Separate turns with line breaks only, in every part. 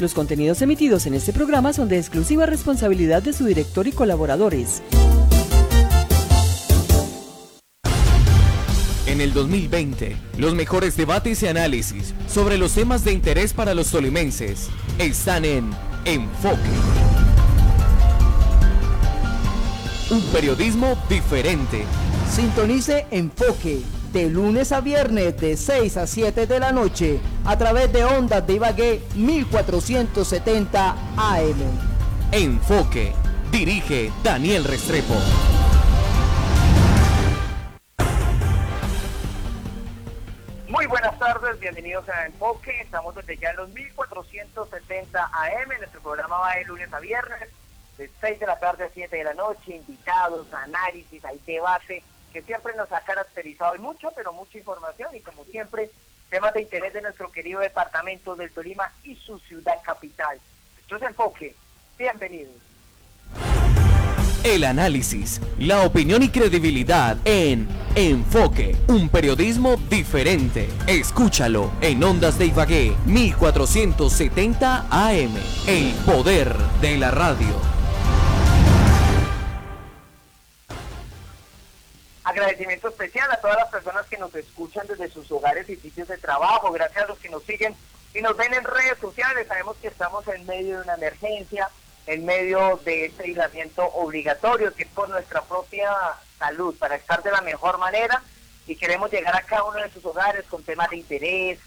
Los contenidos emitidos en este programa son de exclusiva responsabilidad de su director y colaboradores.
En el 2020, los mejores debates y análisis sobre los temas de interés para los tolimenses están en Enfoque. Un periodismo diferente.
Sintonice Enfoque de lunes a viernes de 6 a 7 de la noche a través de ondas de Ibagué 1470 AM.
Enfoque. Dirige Daniel Restrepo.
Muy buenas tardes, bienvenidos a Enfoque. Estamos desde ya en los 1470 AM. Nuestro programa va de lunes a viernes, de 6 de la tarde a 7 de la noche. Invitados, análisis, hay debate que siempre nos ha caracterizado y mucho, pero mucha información y como siempre, temas de interés de nuestro querido departamento del Tolima y su ciudad capital. Esto es Enfoque. Bienvenidos.
El análisis, la opinión y credibilidad en Enfoque, un periodismo diferente. Escúchalo en Ondas de Ibagué 1470 AM. El poder de la radio.
Agradecimiento especial a todas las personas que nos escuchan desde sus hogares y sitios de trabajo. Gracias a los que nos siguen y nos ven en redes sociales. Sabemos que estamos en medio de una emergencia en medio de este aislamiento obligatorio, que es por nuestra propia salud, para estar de la mejor manera y queremos llegar a cada uno de sus hogares con temas de interés,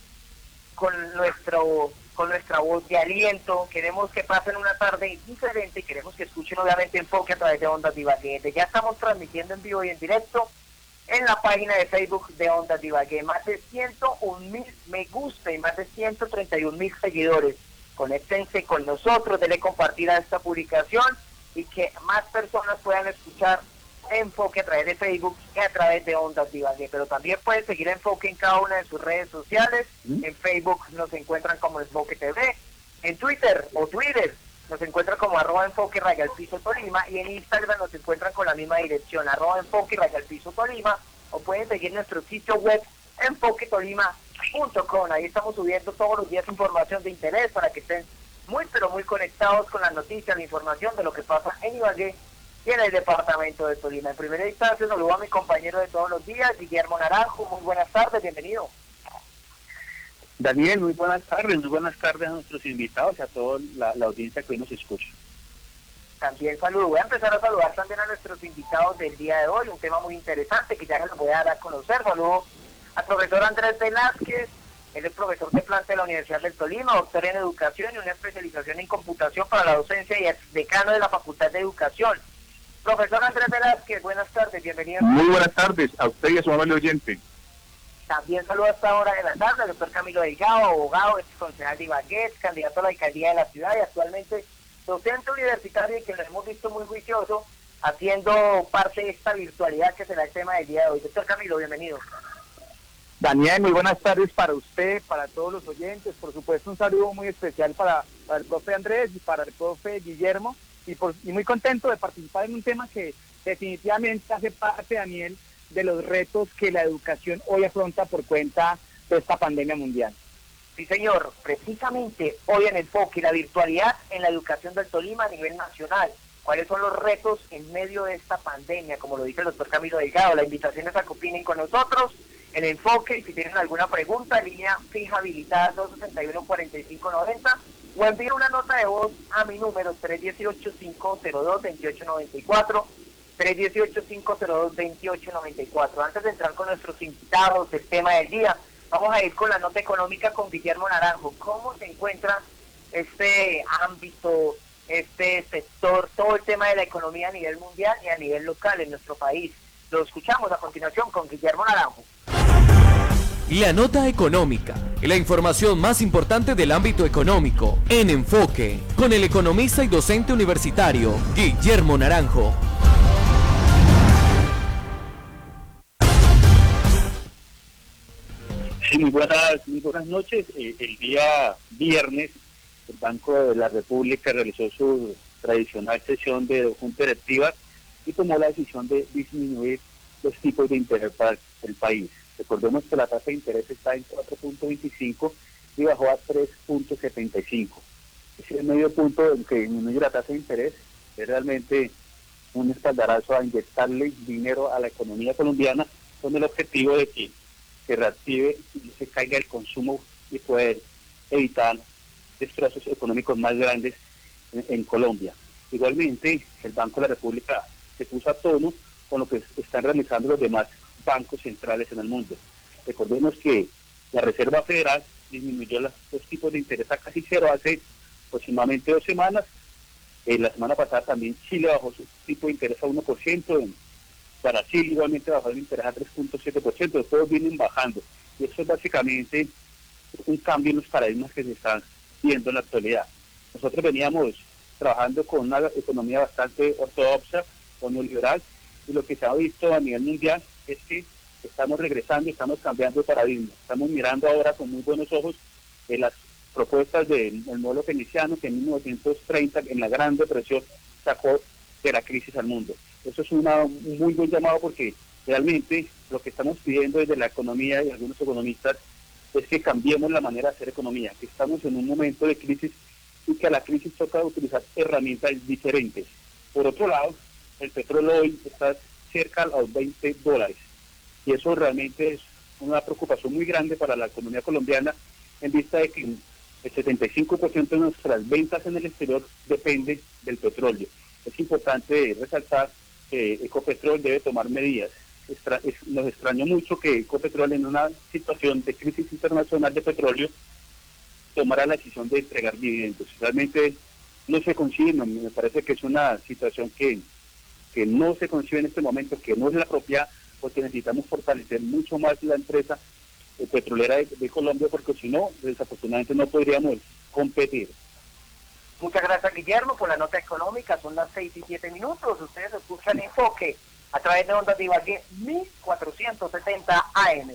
con nuestro con nuestra voz de aliento, queremos que pasen una tarde diferente, queremos que escuchen obviamente enfoque a través de Ondas Divagué. Ya estamos transmitiendo en vivo y en directo en la página de Facebook de Ondas Divagué. Más de 101 mil me gusta y más de 131 mil seguidores conéctense con nosotros, denle compartir a esta publicación y que más personas puedan escuchar Enfoque a través de Facebook y a través de Ondas Divague. Pero también pueden seguir Enfoque en cada una de sus redes sociales. En Facebook nos encuentran como Enfoque TV. En Twitter o Twitter nos encuentran como arroba enfoque raya al piso Tolima. Y en Instagram nos encuentran con la misma dirección, arroba enfoque raya al piso Tolima. O pueden seguir nuestro sitio web enfoque Tolima com. Ahí estamos subiendo todos los días información de interés para que estén muy pero muy conectados con las noticias, la información de lo que pasa en Ibagué y en el departamento de Tolima. En primera instancia saludo a mi compañero de todos los días, Guillermo Naranjo. Muy buenas tardes, bienvenido.
Daniel, muy buenas tardes, muy buenas tardes a nuestros invitados y a toda la, audiencia que hoy nos escucha.
También saludo. Voy a empezar a saludar también a nuestros invitados del día de hoy, un tema muy interesante que ya les voy a dar a conocer. Saludo al profesor Andrés Velázquez, él es profesor de planta de la Universidad del Tolima, doctor en educación y una especialización en computación para la docencia y es decano de la Facultad de Educación. Profesor Andrés Velázquez, buenas tardes, bienvenido.
Muy buenas tardes, a usted y a su amable oyente.
También saludo a esta hora de la tarde al doctor Camilo Delgado, abogado, ex concejal de Ibagué, candidato a la alcaldía de la ciudad y actualmente docente universitario y que lo hemos visto muy juicioso haciendo parte de esta virtualidad que será el tema del día de hoy. Doctor Camilo, bienvenido.
Daniel, muy buenas tardes para usted, para todos los oyentes. Por supuesto, un saludo muy especial para, el profe Andrés y para el profe Guillermo. Y, muy contento de participar en un tema que definitivamente hace parte, Daniel, de los retos que la educación hoy afronta por cuenta de esta pandemia mundial.
Sí, señor. Precisamente hoy en el enfoque la virtualidad en la educación del Tolima a nivel nacional. ¿Cuáles son los retos en medio de esta pandemia? Como lo dice el doctor Camilo Delgado, la invitación es a que opinen con nosotros el enfoque y si tienen alguna pregunta, línea fija habilitada 261-4590 o envíen una nota de voz a mi número 318-502-2894. 318-502-2894. Antes de entrar con nuestros invitados del tema del día, vamos a ir con la nota económica con Guillermo Naranjo. ¿Cómo se encuentra este ámbito, este sector, todo el tema de la economía a nivel mundial y a nivel local en nuestro país? Lo escuchamos a continuación con Guillermo Naranjo.
La nota económica, la información más importante del ámbito económico, en enfoque, con el economista y docente universitario, Guillermo Naranjo.
Sí, muy buenas, muy buenas noches. Eh, el día viernes, el Banco de la República realizó su tradicional sesión de junta directiva y tomó la decisión de disminuir los tipos de interés para el país. Recordemos que la tasa de interés está en 4.25 y bajó a 3.75.
el medio punto en que disminuye la tasa de interés es realmente un espaldarazo a inyectarle dinero a la economía colombiana con el objetivo de que se reactive y se caiga el consumo y poder evitar destrozos económicos más grandes en, Colombia. Igualmente, el Banco de la República se puso a tono con lo que están realizando los demás bancos centrales en el mundo. Recordemos que la Reserva Federal disminuyó los, tipos de interés a casi cero hace aproximadamente dos semanas. Eh, la semana pasada también Chile bajó su tipo de interés a 1%, en Brasil igualmente bajó el interés a 3.7%, todos vienen bajando. Y eso es básicamente un cambio en los paradigmas que se están viendo en la actualidad. Nosotros veníamos trabajando con una economía bastante ortodoxa o neoliberal y lo que se ha visto a nivel mundial es que estamos regresando, estamos cambiando paradigma, estamos mirando ahora con muy buenos ojos eh, las propuestas del modelo keynesiano que en 1930 en la Gran Depresión sacó de la crisis al mundo. Eso es un muy buen llamado porque realmente lo que estamos pidiendo desde la economía y algunos economistas es que cambiemos la manera de hacer economía, que estamos en un momento de crisis y que a la crisis toca utilizar herramientas diferentes. Por otro lado, el petróleo está cerca a los 20 dólares y eso realmente es una preocupación muy grande para la economía colombiana en vista de que el 75% de nuestras ventas en el exterior depende del petróleo. Es importante resaltar que Ecopetrol debe tomar medidas nos extrañó mucho que Ecopetrol en una situación de crisis internacional de petróleo tomara la decisión de entregar dividendos. Realmente no se concibe, me parece que es una situación que, que no se concibe en este momento, que no es la propia, porque necesitamos fortalecer mucho más la empresa eh, petrolera de, Colombia, porque si no, desafortunadamente no podríamos competir.
Muchas gracias, Guillermo, por la nota económica. Son las seis y siete minutos. Ustedes escuchan Enfoque a través de Ondas de Ibagué 1470 AM.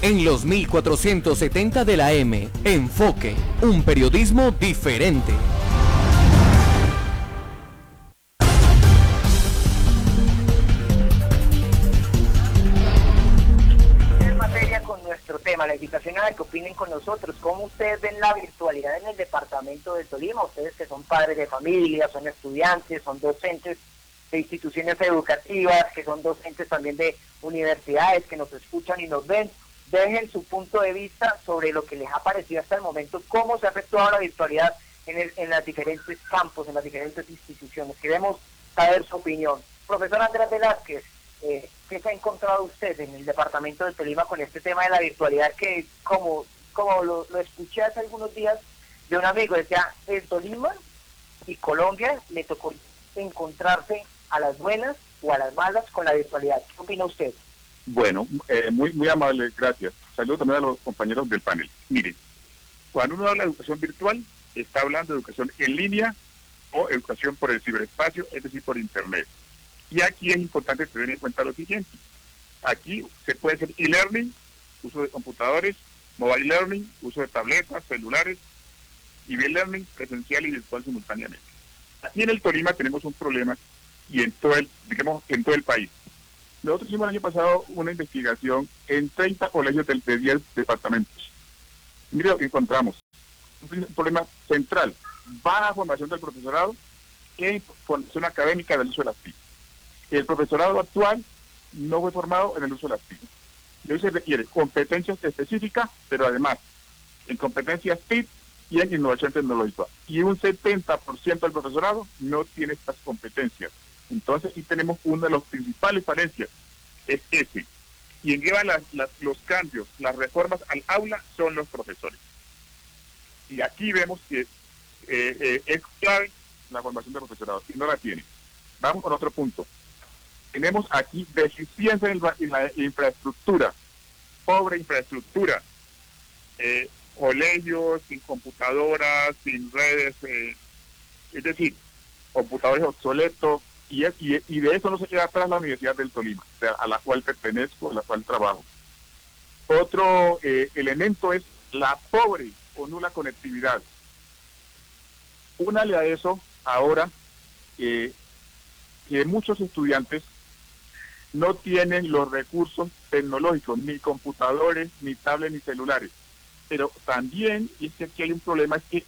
En los 1470 de la M, Enfoque, un periodismo diferente.
La invitación a que opinen con nosotros, cómo ustedes ven la virtualidad en el departamento de Tolima, ustedes que son padres de familia, son estudiantes, son docentes, de instituciones educativas, que son docentes también de universidades que nos escuchan y nos ven, dejen su punto de vista sobre lo que les ha parecido hasta el momento, cómo se ha efectuado la virtualidad en, el, en los diferentes campos, en las diferentes instituciones. Queremos saber su opinión. Profesor Andrés Velázquez, eh, ¿qué se ha encontrado usted en el departamento de Tolima con este tema de la virtualidad que, como, como lo, escuché hace algunos días de un amigo, decía, en Tolima y Colombia le tocó encontrarse a las buenas o a las malas con la virtualidad. ¿Qué opina usted?
Bueno, eh, muy, muy amable, gracias. Saludos también a los compañeros del panel. Miren, cuando uno habla de educación virtual, está hablando de educación en línea o educación por el ciberespacio, es decir, por Internet. Y aquí es importante tener en cuenta lo siguiente. Aquí se puede hacer e-learning, uso de computadores, mobile learning, uso de tabletas, celulares, y e-learning presencial y virtual simultáneamente. Aquí en el Tolima tenemos un problema y en todo el, digamos, en todo el país. Nosotros hicimos el año pasado una investigación en 30 colegios de, 10 departamentos. Mire lo que encontramos. Un problema central, baja formación del profesorado en formación académica del uso de las TIC. El profesorado actual no fue formado en el uso de las TIC. Y hoy se requiere competencias específicas, pero además en competencias TIC y en innovación tecnológica. Y un 70% del profesorado no tiene estas competencias. Entonces aquí tenemos una de las principales falencias, es ese. Quien lleva los cambios, las reformas al aula son los profesores. Y aquí vemos que eh, eh, es clave la formación del profesorado, y no la tiene. Vamos con otro punto. Tenemos aquí deficiencia en la, infraestructura, pobre infraestructura. Eh, colegios sin computadoras, sin redes, es decir, computadores obsoletos, y, y, de eso no se queda atrás la Universidad del Tolima, a la cual pertenezco, a la cual trabajo. Otro eh, elemento es la pobre o nula conectividad. Únale a eso ahora que muchos estudiantes no tienen los recursos tecnológicos, ni computadores, ni tablets, ni celulares. Pero también, y es que aquí hay un problema, es que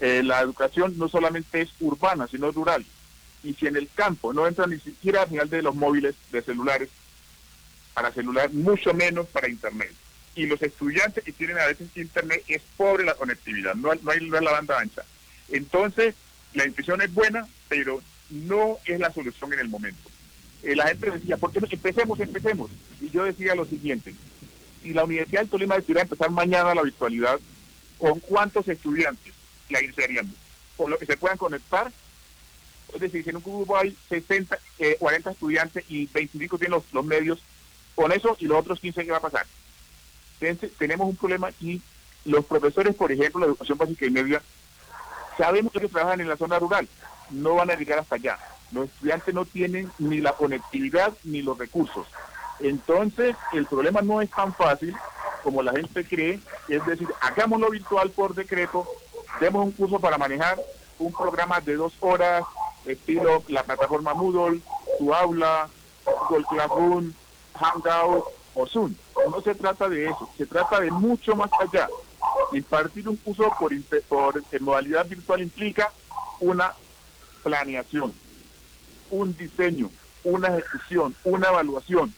eh, la educación no solamente es urbana, sino rural. Y si en el campo no entra ni siquiera a final de los móviles de celulares, para celular, mucho menos para Internet. Y los estudiantes que tienen a veces Internet es pobre la conectividad, no, no hay la banda ancha. Entonces, la intuición es buena, pero no es la solución en el momento. Eh, la gente decía, ¿por qué no empecemos, empecemos? Y yo decía lo siguiente, si la Universidad del Tolima decidiera empezar mañana la virtualidad, ¿con cuántos estudiantes la iniciaríamos? Con lo que se puedan conectar, es decir, si en un grupo hay 60, 40 eh, estudiantes y 25 tienen los, medios, con eso y los otros 15, ¿qué va a pasar? tenemos un problema y los profesores, por ejemplo, de educación básica y media, sabemos que trabajan en la zona rural, no van a llegar hasta allá. Los estudiantes no tienen ni la conectividad ni los recursos. Entonces, el problema no es tan fácil como la gente cree, es decir, hagámoslo virtual por decreto, demos un curso para manejar un programa de dos horas, estilo la plataforma Moodle, tu aula, Google Classroom, Hangout o Zoom. No se trata de eso, se trata de mucho más allá. Impartir un curso por, por en modalidad virtual implica una planeación, un diseño, una ejecución, una evaluación.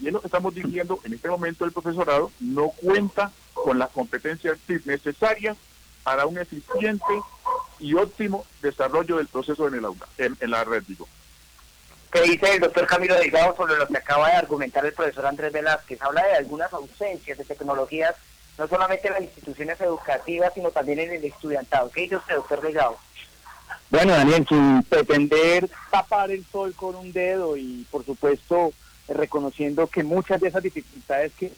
Y es lo que estamos diciendo en este momento el profesorado no cuenta con las competencias necesarias para un eficiente y óptimo desarrollo del proceso en el aula, en, la red, digo.
¿Qué dice el doctor Camilo Delgado sobre lo que acaba de argumentar el profesor Andrés Velázquez? Habla de algunas ausencias de tecnologías, no solamente en las instituciones educativas, sino también en el estudiantado. ¿Qué dice usted, doctor Delgado?
Bueno, Daniel, sin pretender tapar el sol con un dedo y, por supuesto, reconociendo que muchas de esas dificultades que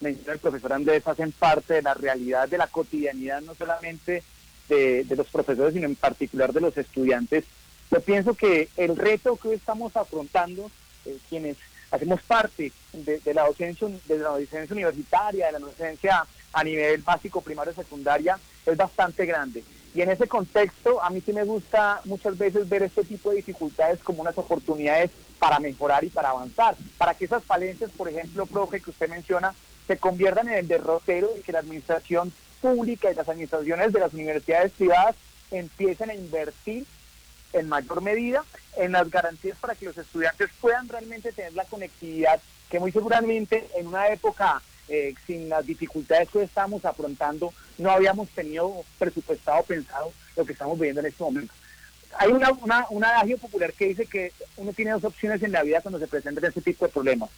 menciona el profesor Andrés hacen parte de la realidad de la cotidianidad, no solamente de, los profesores, sino en particular de los estudiantes. Yo pienso que el reto que hoy estamos afrontando, eh, quienes hacemos parte de, la docencia, de la docencia universitaria, de la docencia a nivel básico, primario, secundaria, es bastante grande. Y en ese contexto, a mí sí me gusta muchas veces ver este tipo de dificultades como unas oportunidades para mejorar y para avanzar, para que esas falencias, por ejemplo, profe, que usted menciona, se conviertan en el derrotero y que la administración pública y las administraciones de las universidades privadas empiecen a invertir en mayor medida en las garantías para que los estudiantes puedan realmente tener la conectividad que muy seguramente en una época eh, sin las dificultades que estamos afrontando, no habíamos tenido presupuestado, pensado lo que estamos viviendo en este momento. Hay una, una, un adagio popular que dice que uno tiene dos opciones en la vida cuando se presentan este tipo de problemas.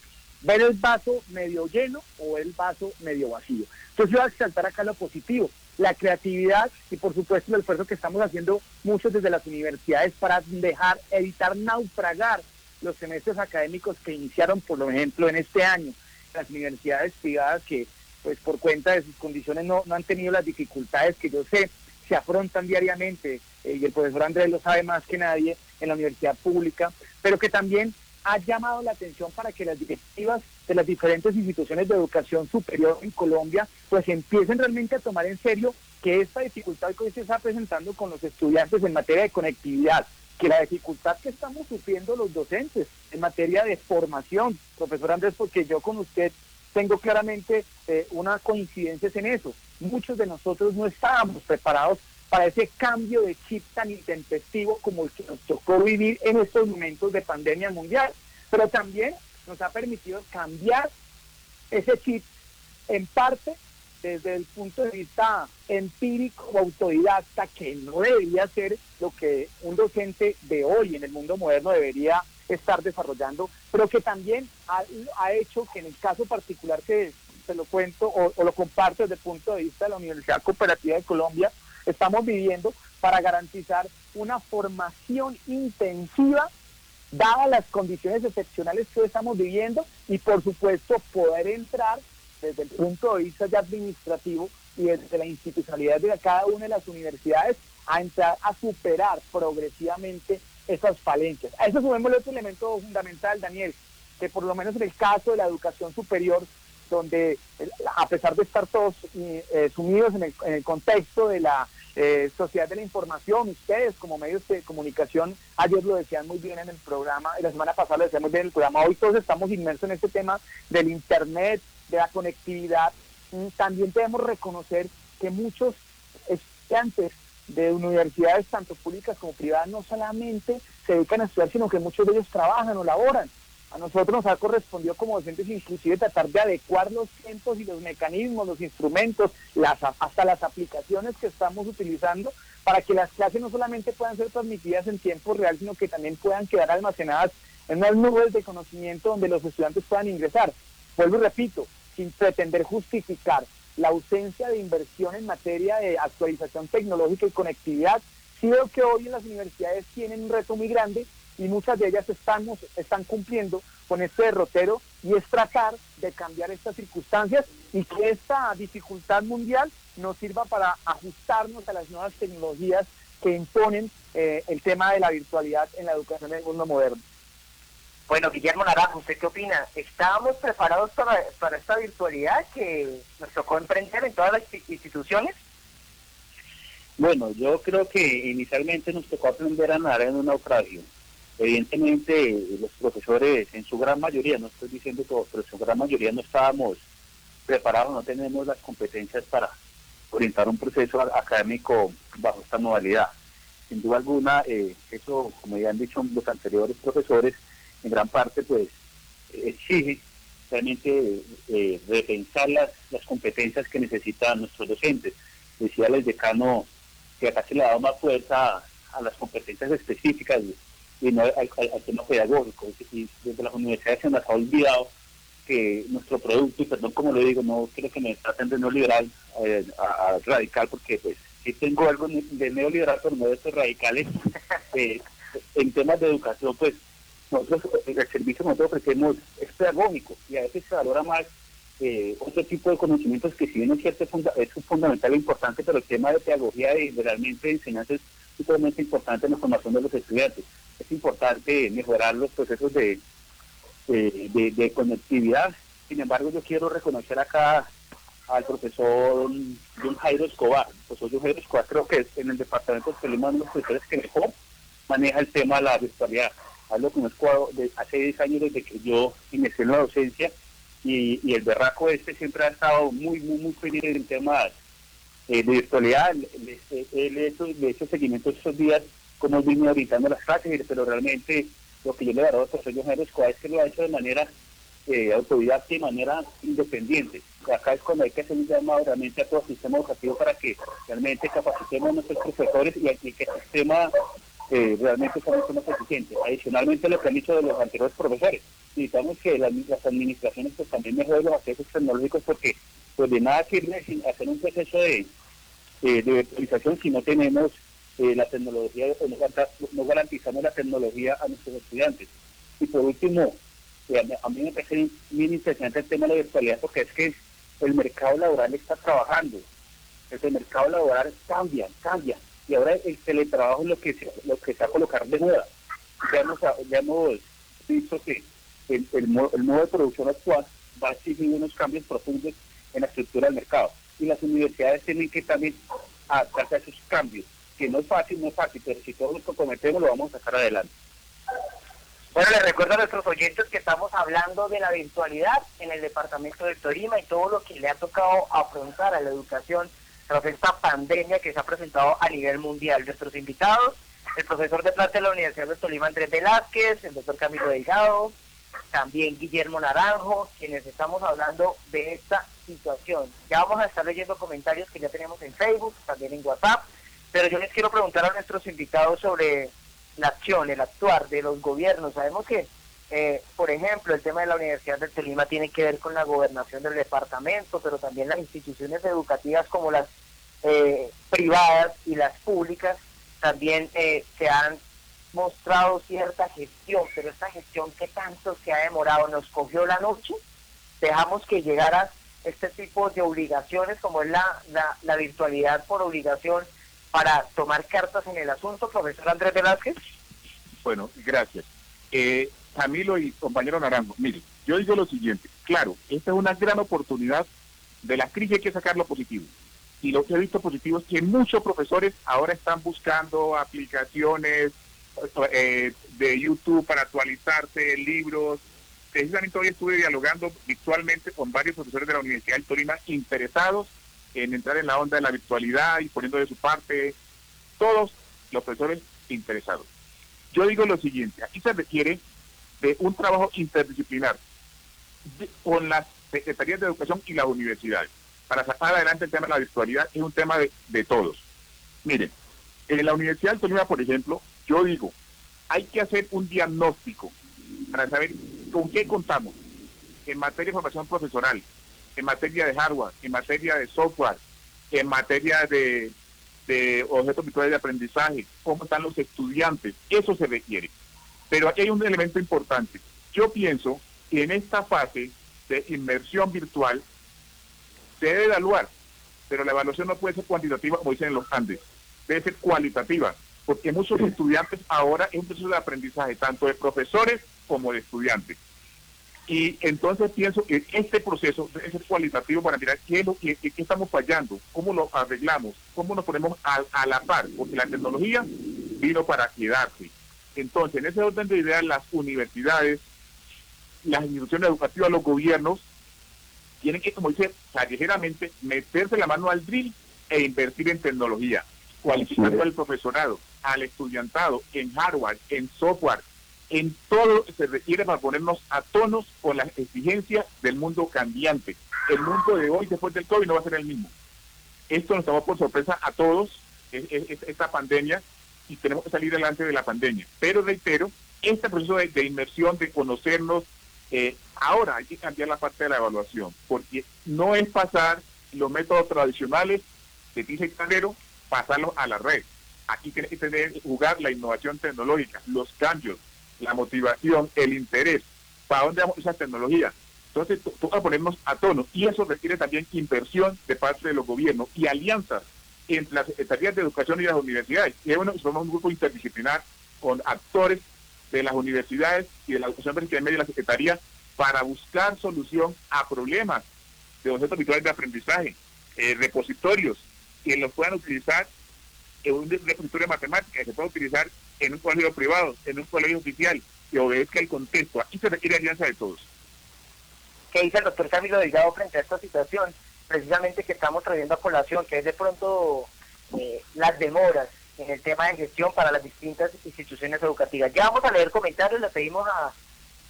Ver el vaso medio lleno o el vaso medio vacío. Entonces yo voy a exaltar acá lo positivo, la creatividad y por supuesto el esfuerzo que estamos haciendo muchos desde las universidades para dejar, evitar naufragar los semestres académicos que iniciaron, por ejemplo, en este año las universidades privadas que pues por cuenta de sus condiciones no, no han tenido las dificultades que yo sé se afrontan diariamente, eh, y el profesor Andrés lo sabe más que nadie en la universidad pública, pero que también ha llamado la atención para que las directivas de las diferentes instituciones de educación superior en Colombia pues empiecen realmente a tomar en serio que esta dificultad que hoy se está presentando con los estudiantes en materia de conectividad, que la dificultad que estamos sufriendo los docentes en materia de formación, profesor Andrés, porque yo con usted tengo claramente eh, una coincidencia en eso. Muchos de nosotros no estábamos preparados para ese cambio de chip tan intempestivo como el que nos tocó vivir en estos momentos de pandemia mundial. Pero también nos ha permitido cambiar ese chip en parte desde el punto de vista empírico o autodidacta, que no debería ser lo que un docente de hoy en el mundo moderno debería estar desarrollando, pero que también ha, hecho que en el caso particular que se lo cuento o, lo comparto desde el punto de vista de la Universidad Cooperativa de Colombia, estamos viviendo para garantizar una formación intensiva dadas las condiciones excepcionales que hoy estamos viviendo y por supuesto poder entrar desde el punto de vista ya administrativo y desde la institucionalidad de cada una de las universidades a entrar a superar progresivamente esas falencias. A eso el otro elemento fundamental, Daniel, que por lo menos en el caso de la educación superior, donde a pesar de estar todos eh, sumidos en el, contexto de la eh, sociedad de la información, ustedes como medios de comunicación, ayer lo decían muy bien en el programa, y la semana pasada lo decían muy bien en el programa, hoy todos estamos inmersos en este tema del Internet, de la conectividad, también debemos reconocer que muchos estudiantes de universidades tanto públicas como privadas no solamente se dedican a estudiar, sino que muchos de ellos trabajan o laboran. A nosotros nos ha correspondido como docentes inclusive tratar de adecuar los tiempos y los mecanismos, los instrumentos, las, hasta las aplicaciones que estamos utilizando para que las clases no solamente puedan ser transmitidas en tiempo real, sino que también puedan quedar almacenadas en unas nubes de conocimiento donde los estudiantes puedan ingresar. Vuelvo y repito, sin pretender justificar la ausencia de inversión en materia de actualización tecnológica y conectividad, sí veo que hoy en las universidades tienen un reto muy grande y muchas de ellas estamos, están cumpliendo con este derrotero y es tratar de cambiar estas circunstancias y que esta dificultad mundial nos sirva para ajustarnos a las nuevas tecnologías que imponen eh, el tema de la virtualidad en la educación en el mundo moderno.
Bueno, Guillermo Naranjo, ¿usted qué opina? ¿Estábamos preparados para, para esta virtualidad que nos tocó emprender en todas las instituciones?
Bueno, yo creo que inicialmente nos tocó aprender a nadar en un naufragio. Evidentemente, los profesores, en su gran mayoría, no estoy diciendo todos, pero en su gran mayoría no estábamos preparados, no tenemos las competencias para orientar un proceso académico bajo esta modalidad. Sin duda alguna, eh, eso, como ya han dicho los anteriores profesores, en gran parte pues exige realmente eh, repensar las, las competencias que necesitan nuestros docentes. Decía el decano que acá se le ha dado más fuerza a, las competencias específicas y no al, tema pedagógico. Y desde las universidades se nos ha olvidado que nuestro producto, y perdón como lo digo, no quiero que me traten de neoliberal eh, a, radical, porque pues sí tengo algo de neoliberal, pero no de estos radicales. Eh, en temas de educación, pues nosotros, el servicio que nosotros ofrecemos es pedagógico y a veces se valora más eh, otro tipo de conocimientos que si bien es cierto es fundamental e importante, pero el tema de pedagogía y realmente enseñanza es sumamente importante en la formación de los estudiantes. Es importante mejorar los procesos de, de, conectividad. Sin embargo, yo quiero reconocer acá al profesor John Jairo Escobar. El profesor John Jairo Escobar creo que es en el departamento de uno de los profesores que mejor maneja el tema de la virtualidad hablo con de hace 10 años desde que yo inicié en la docencia y, el berraco este siempre ha estado muy, muy, muy feliz en temas eh, de virtualidad. Él le he hecho seguimiento estos días, como vino habitando las clases, pero realmente lo que yo le daré a profesor Johan Escobar es que lo ha hecho de manera eh, autodidacta y de manera independiente. Acá es cuando hay que hacer un llamado realmente a todo el sistema educativo para que realmente capacitemos a nuestros profesores y, y que el sistema eh, realmente son más. Adicionalmente, lo que han dicho de los anteriores profesores, necesitamos que las, administraciones pues, también mejoren los accesos tecnológicos porque pues de nada sirve hacer un proceso de, eh, de virtualización si no tenemos eh, la tecnología, no, no garantizamos la tecnología a nuestros estudiantes. Y por último, eh, a mí me parece bien interesante el tema de la virtualidad porque es que el mercado laboral está trabajando, el mercado laboral cambia, cambia y ahora el teletrabajo es lo que se, lo que se va a colocar de moda. Ya hemos, ya hemos visto que el, el, modo de producción actual va a exigir unos cambios profundos en la estructura del mercado. Y las universidades tienen que también adaptarse a esos cambios, que no es fácil, no es fácil, pero si todos nos comprometemos lo vamos a sacar adelante.
Bueno, les recuerdo a nuestros oyentes que estamos hablando de la virtualidad en el departamento de Torima y todo lo que le ha tocado afrontar a la educación tras esta pandemia que se ha presentado a nivel mundial. Nuestros invitados, el profesor de plata de la Universidad de Tolima, Andrés Velázquez, el doctor Camilo Delgado, también Guillermo Naranjo, quienes estamos hablando de esta situación. Ya vamos a estar leyendo comentarios que ya tenemos en Facebook, también en WhatsApp, pero yo les quiero preguntar a nuestros invitados sobre la acción, el actuar de los gobiernos. Sabemos que eh, por ejemplo, el tema de la Universidad de Tolima tiene que ver con la gobernación del departamento, pero también las instituciones educativas como las eh, privadas y las públicas también eh, se han mostrado cierta gestión, pero esta gestión que tanto se ha demorado nos cogió la noche, dejamos que llegara este tipo de obligaciones como es la, la, la virtualidad por obligación para tomar cartas en el asunto, profesor Andrés Velázquez.
Bueno, gracias. Eh, Camilo y compañero Naranjo, mire, yo digo lo siguiente, claro, esta es una gran oportunidad, de la crisis que sacar lo positivo. Y lo que he visto positivo es que muchos profesores ahora están buscando aplicaciones eh, de YouTube para actualizarse, libros. Precisamente hoy estuve dialogando virtualmente con varios profesores de la Universidad del Tolima interesados en entrar en la onda de la virtualidad y poniendo de su parte todos los profesores interesados. Yo digo lo siguiente, aquí se requiere de un trabajo interdisciplinar con las secretarías de educación y las universidades. Para sacar adelante el tema de la virtualidad es un tema de, de todos. Miren, en la Universidad de Tolima, por ejemplo, yo digo, hay que hacer un diagnóstico para saber con qué contamos en materia de formación profesional, en materia de hardware, en materia de software, en materia de, de objetos virtuales de aprendizaje, cómo están los estudiantes, eso se requiere. Pero aquí hay un elemento importante. Yo pienso que en esta fase de inmersión virtual se debe evaluar, pero la evaluación no puede ser cuantitativa como dicen en los Andes, debe ser cualitativa, porque muchos estudiantes ahora es un proceso de aprendizaje, tanto de profesores como de estudiantes. Y entonces pienso que este proceso debe ser cualitativo para mirar qué, es lo, qué, qué estamos fallando, cómo lo arreglamos, cómo nos ponemos a, a, la par, porque la tecnología vino para quedarse. Entonces, en ese orden de ideas, las universidades, las instituciones educativas, los gobiernos, tienen que, como dice callejeramente, meterse la mano al drill e invertir en tecnología, cualificando al profesorado, al estudiantado, en hardware, en software, en todo se requiere para ponernos a tonos con las exigencias del mundo cambiante. El mundo de hoy, después del COVID, no va a ser el mismo. Esto nos tomó por sorpresa a todos, es, es, esta pandemia, y tenemos que salir adelante de la pandemia. Pero reitero, este proceso de, de inmersión, de conocernos, eh, ahora hay que cambiar la parte de la evaluación, porque no es pasar los métodos tradicionales tiza y calero, pasarlos a la red. Aquí tiene que tener, jugar la innovación tecnológica, los cambios, la motivación, el interés, para dónde vamos esa tecnología. Entonces, toca ponernos a tono y eso requiere también inversión de parte de los gobiernos y alianzas entre las secretarías de educación y las universidades. Y bueno, somos un grupo interdisciplinar con actores de las universidades y de la educación vertical media de la Secretaría para buscar solución a problemas de objetos virtuales de aprendizaje, eh, repositorios que los puedan utilizar en un repositorio de matemáticas, que se pueda utilizar en un colegio privado, en un colegio oficial, que obedezca el contexto. Aquí se requiere alianza de todos.
¿Qué dice el doctor Camilo Delgado frente a esta situación? Precisamente que estamos trayendo a colación, que es de pronto eh, las demoras en el tema de gestión para las distintas instituciones educativas. Ya vamos a leer comentarios, le pedimos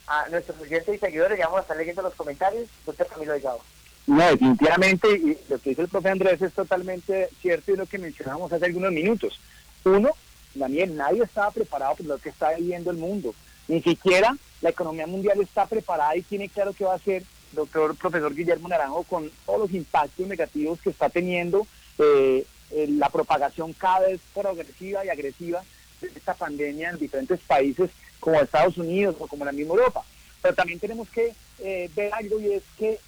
a, nuestros oyentes y seguidores, ya vamos a estar leyendo los comentarios. Doctor Camilo Delgado.
No, definitivamente, y lo que dice el profe Andrés es totalmente cierto y lo que mencionábamos hace algunos minutos. Uno, Daniel, nadie estaba preparado por lo que está viviendo el mundo. Ni siquiera la economía mundial está preparada y tiene claro qué va a hacer doctor profesor Guillermo Naranjo con todos los impactos negativos que está teniendo eh, eh, la propagación cada vez progresiva y agresiva de esta pandemia en diferentes países como Estados Unidos o como la misma Europa. Pero también tenemos que eh, ver algo y es que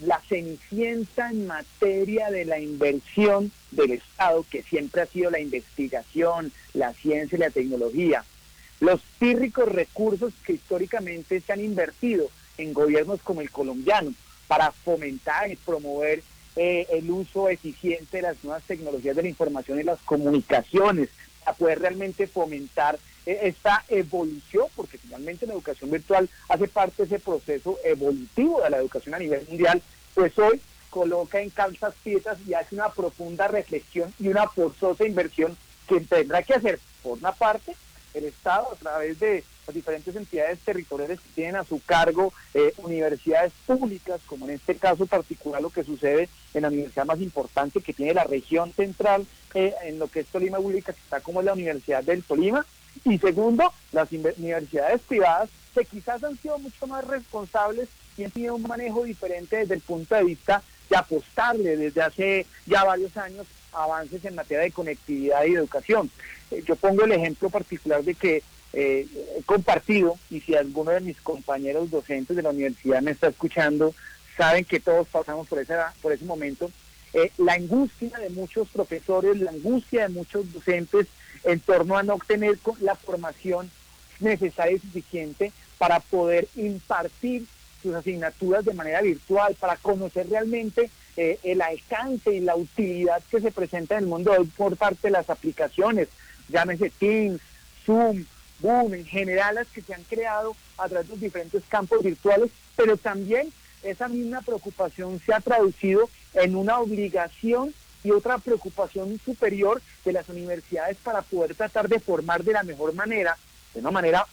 la cenicienta en materia de la inversión del Estado, que siempre ha sido la investigación, la ciencia y la tecnología, los pírricos recursos que históricamente se han invertido en gobiernos como el colombiano para fomentar y promover eh, el uso eficiente de las nuevas tecnologías de la información y las comunicaciones, para poder realmente fomentar eh, esta evolución, porque finalmente la educación virtual hace parte de ese proceso evolutivo de la educación a nivel mundial, pues hoy coloca en calzas piezas y hace una profunda reflexión y una forzosa inversión que tendrá que hacer, por una parte, el Estado a través de las diferentes entidades territoriales que tienen a su cargo eh, universidades públicas, como en este caso particular lo que sucede en la universidad más importante que tiene la región central, eh, en lo que es Tolima Pública, que está como la Universidad del Tolima, y segundo, las universidades privadas que quizás han sido mucho más responsables y han tenido un manejo diferente desde el punto de vista de apostarle desde hace ya varios años avances en materia de conectividad y educación. Eh, yo pongo el ejemplo particular de que eh, he compartido, y si alguno de mis compañeros docentes de la universidad me está escuchando, saben que todos pasamos por, esa, por ese momento, eh, la angustia de muchos profesores, la angustia de muchos docentes en torno a no obtener la formación necesaria y suficiente para poder impartir sus asignaturas de manera virtual, para conocer realmente eh, el alcance y la utilidad que se presenta en el mundo hoy por parte de las aplicaciones, llámese Teams, Zoom, Boom, en general las que se han creado a través de los diferentes campos virtuales, pero también esa misma preocupación se ha traducido en una obligación y otra preocupación superior de las universidades para poder tratar de formar de la mejor manera, de una manera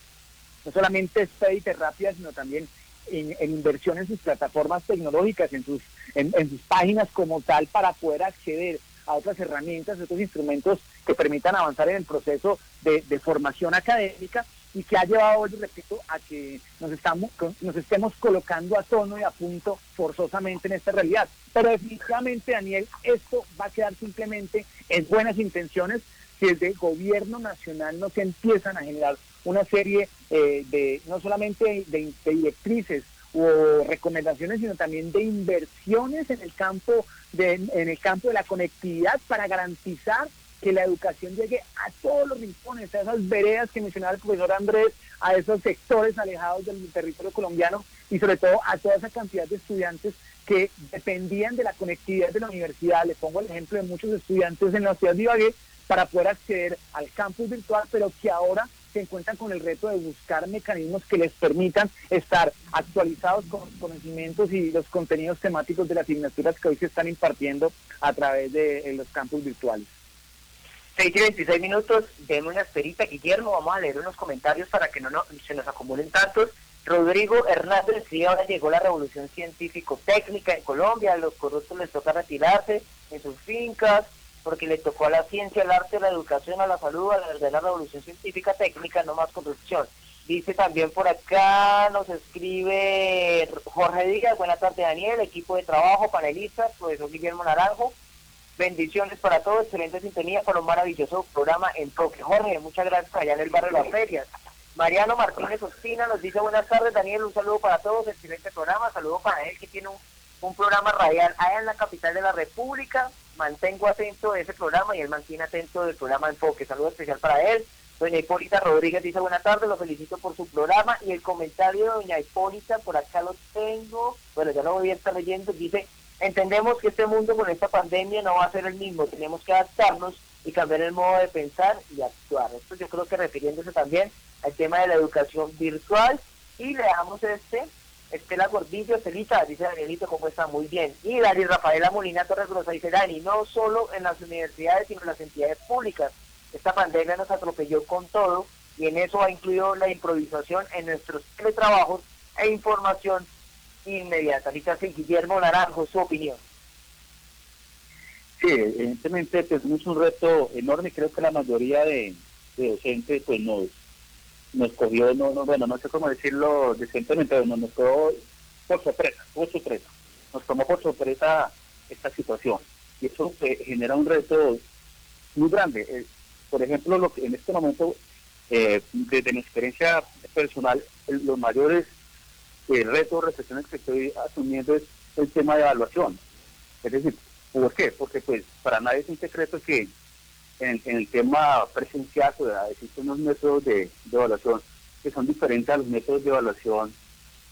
no solamente expedita y rápida, sino también en, inversión en sus plataformas tecnológicas, en sus, en, sus páginas como tal, para poder acceder a otras herramientas, a otros instrumentos que permitan avanzar en el proceso de, de formación académica y que ha llevado hoy, repito, a que nos, estamos, nos estemos colocando a tono y a punto forzosamente en esta realidad. Pero definitivamente, Daniel, esto va a quedar simplemente en buenas intenciones si desde el gobierno nacional no se empiezan a generar una serie eh, de, no solamente de, directrices o recomendaciones, sino también de inversiones en el campo de, en el campo de la conectividad para garantizar que la educación llegue a todos los rincones, a esas veredas que mencionaba el profesor Andrés, a esos sectores alejados del territorio colombiano y sobre todo a toda esa cantidad de estudiantes que dependían de la conectividad de la universidad. Le pongo el ejemplo de muchos estudiantes en la ciudad de Ibagué para poder acceder al campus virtual, pero que ahora se encuentran con el reto de buscar mecanismos que les permitan estar actualizados con los conocimientos y los contenidos temáticos de las asignaturas que hoy se están impartiendo a través de los campus virtuales.
6 y 26 minutos, denme una esperita, Guillermo, vamos a leer unos comentarios para que no, se nos acumulen tantos. Rodrigo Hernández sí, ahora llegó la revolución científico-técnica en Colombia, a los corruptos les toca retirarse en sus fincas, porque le tocó a la ciencia, al arte, a la educación, a la salud, a la verdadera revolución científica técnica, no más corrupción. Dice también por acá, nos escribe Jorge Díaz, buenas tardes Daniel, equipo de trabajo, panelistas, profesor Guillermo Naranjo, bendiciones para todos, excelente sintonía para un maravilloso programa en toque. Jorge, muchas gracias allá en el barrio de las ferias. Mariano Martínez Ospina nos dice buenas tardes, Daniel, un saludo para todos, excelente programa, saludo para él que tiene un programa radial allá en la capital de la República, mantengo atento de ese programa y él mantiene atento del programa Enfoque. Saludo especial para él. Doña Hipólita Rodríguez dice buenas tardes, lo felicito por su programa y el comentario de doña Hipólita, por acá lo tengo, bueno, ya lo voy a estar leyendo, dice, entendemos que este mundo con esta pandemia no va a ser el mismo, tenemos que adaptarnos y cambiar el modo de pensar y actuar. Esto yo creo que refiriéndose también al tema de la educación virtual y le dejamos este Estela Gordillo, Estelita, dice Danielito, ¿cómo está? Muy bien. Y Dani Rafaela Molina Torres Grosa dice, Dani, no solo en las universidades, sino en las entidades públicas. Esta pandemia nos atropelló con todo y en eso ha incluido la improvisación en nuestros teletrabajos e información inmediata. Dice Guillermo Naranjo, su opinión.
Sí, evidentemente pues, es un reto enorme. Creo que la mayoría de, docentes pues nos nos cogió, no, no, bueno, no sé cómo decirlo decentemente, pero nos cogió por sorpresa, por sorpresa. Nos tomó por sorpresa esta situación. Y eso eh, genera un reto muy grande. Eh, por ejemplo, lo que en este momento, eh, desde mi experiencia personal, los mayores retos, reflexiones que estoy asumiendo es el tema de evaluación. Es decir, ¿por qué? Porque pues para nadie es un secreto que en, el tema presencial, pues, existen unos métodos de, evaluación que son diferentes a los métodos de evaluación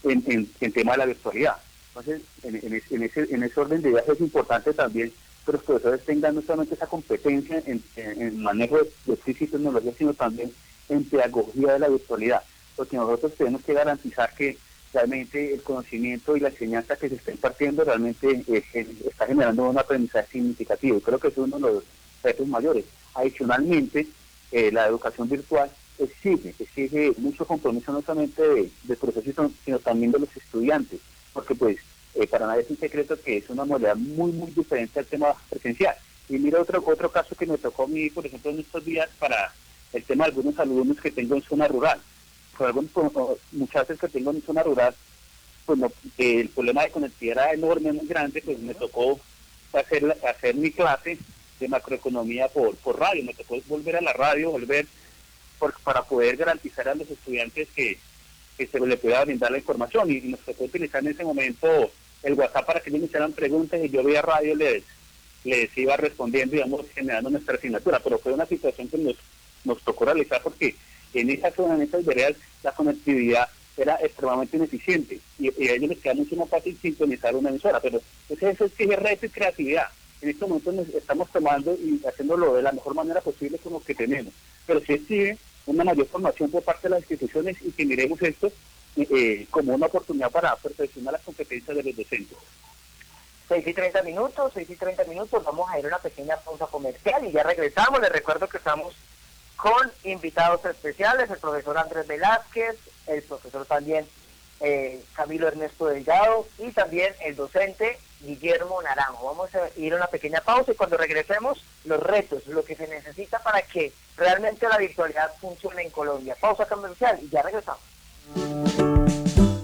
en, en, tema de la virtualidad. Entonces, en, ese, en ese orden de ideas es importante también que los profesores tengan no solamente esa competencia en, en manejo de, física y tecnología, sino también en pedagogía de la virtualidad, porque nosotros tenemos que garantizar que realmente el conocimiento y la enseñanza que se está impartiendo realmente eh, está generando un aprendizaje significativo. Creo que es uno de los retos mayores. Adicionalmente, eh, la educación virtual exige, exige mucho compromiso no solamente de, de profesores, sino también de los estudiantes, porque pues eh, para nadie es un secreto que es una modalidad muy, muy diferente al tema presencial. Y mira otro, otro caso que me tocó a mí, por ejemplo, en estos días para el tema de algunos alumnos que tengo en zona rural. Por algunos muchachos que tengo en zona rural, pues el problema de conectividad era enorme, muy grande, pues me tocó hacer, hacer mi clase de macroeconomía por, por radio. Me tocó volver a la radio, volver para poder garantizar a los estudiantes que, se les pueda brindar la información. Y, nos tocó utilizar en ese momento el WhatsApp para que ellos me hicieran preguntas y yo vía radio les, les iba respondiendo, digamos, generando nuestra asignatura. Pero fue una situación que nos, nos tocó realizar porque en esa zona, en esas veredas, la conectividad era extremadamente ineficiente y, a ellos les queda mucho más fácil sintonizar una emisora. Pero eso exige reto y creatividad en este momento nos estamos tomando y haciéndolo de la mejor manera posible con lo que tenemos. Pero sí exige una mayor formación por parte de las instituciones y que miremos esto eh, eh, como una oportunidad para perfeccionar las competencias de los docentes.
6 y 30 minutos, 6 y 30 minutos, vamos a ir a una pequeña pausa comercial y ya regresamos. Les recuerdo que estamos con invitados especiales, el profesor Andrés Velázquez, el profesor también eh, Camilo Ernesto Delgado y también el docente Guillermo Naranjo. Vamos a ir a una pequeña pausa y cuando regresemos, los retos, lo que se necesita para que realmente la virtualidad funcione en Colombia. Pausa comercial y ya regresamos.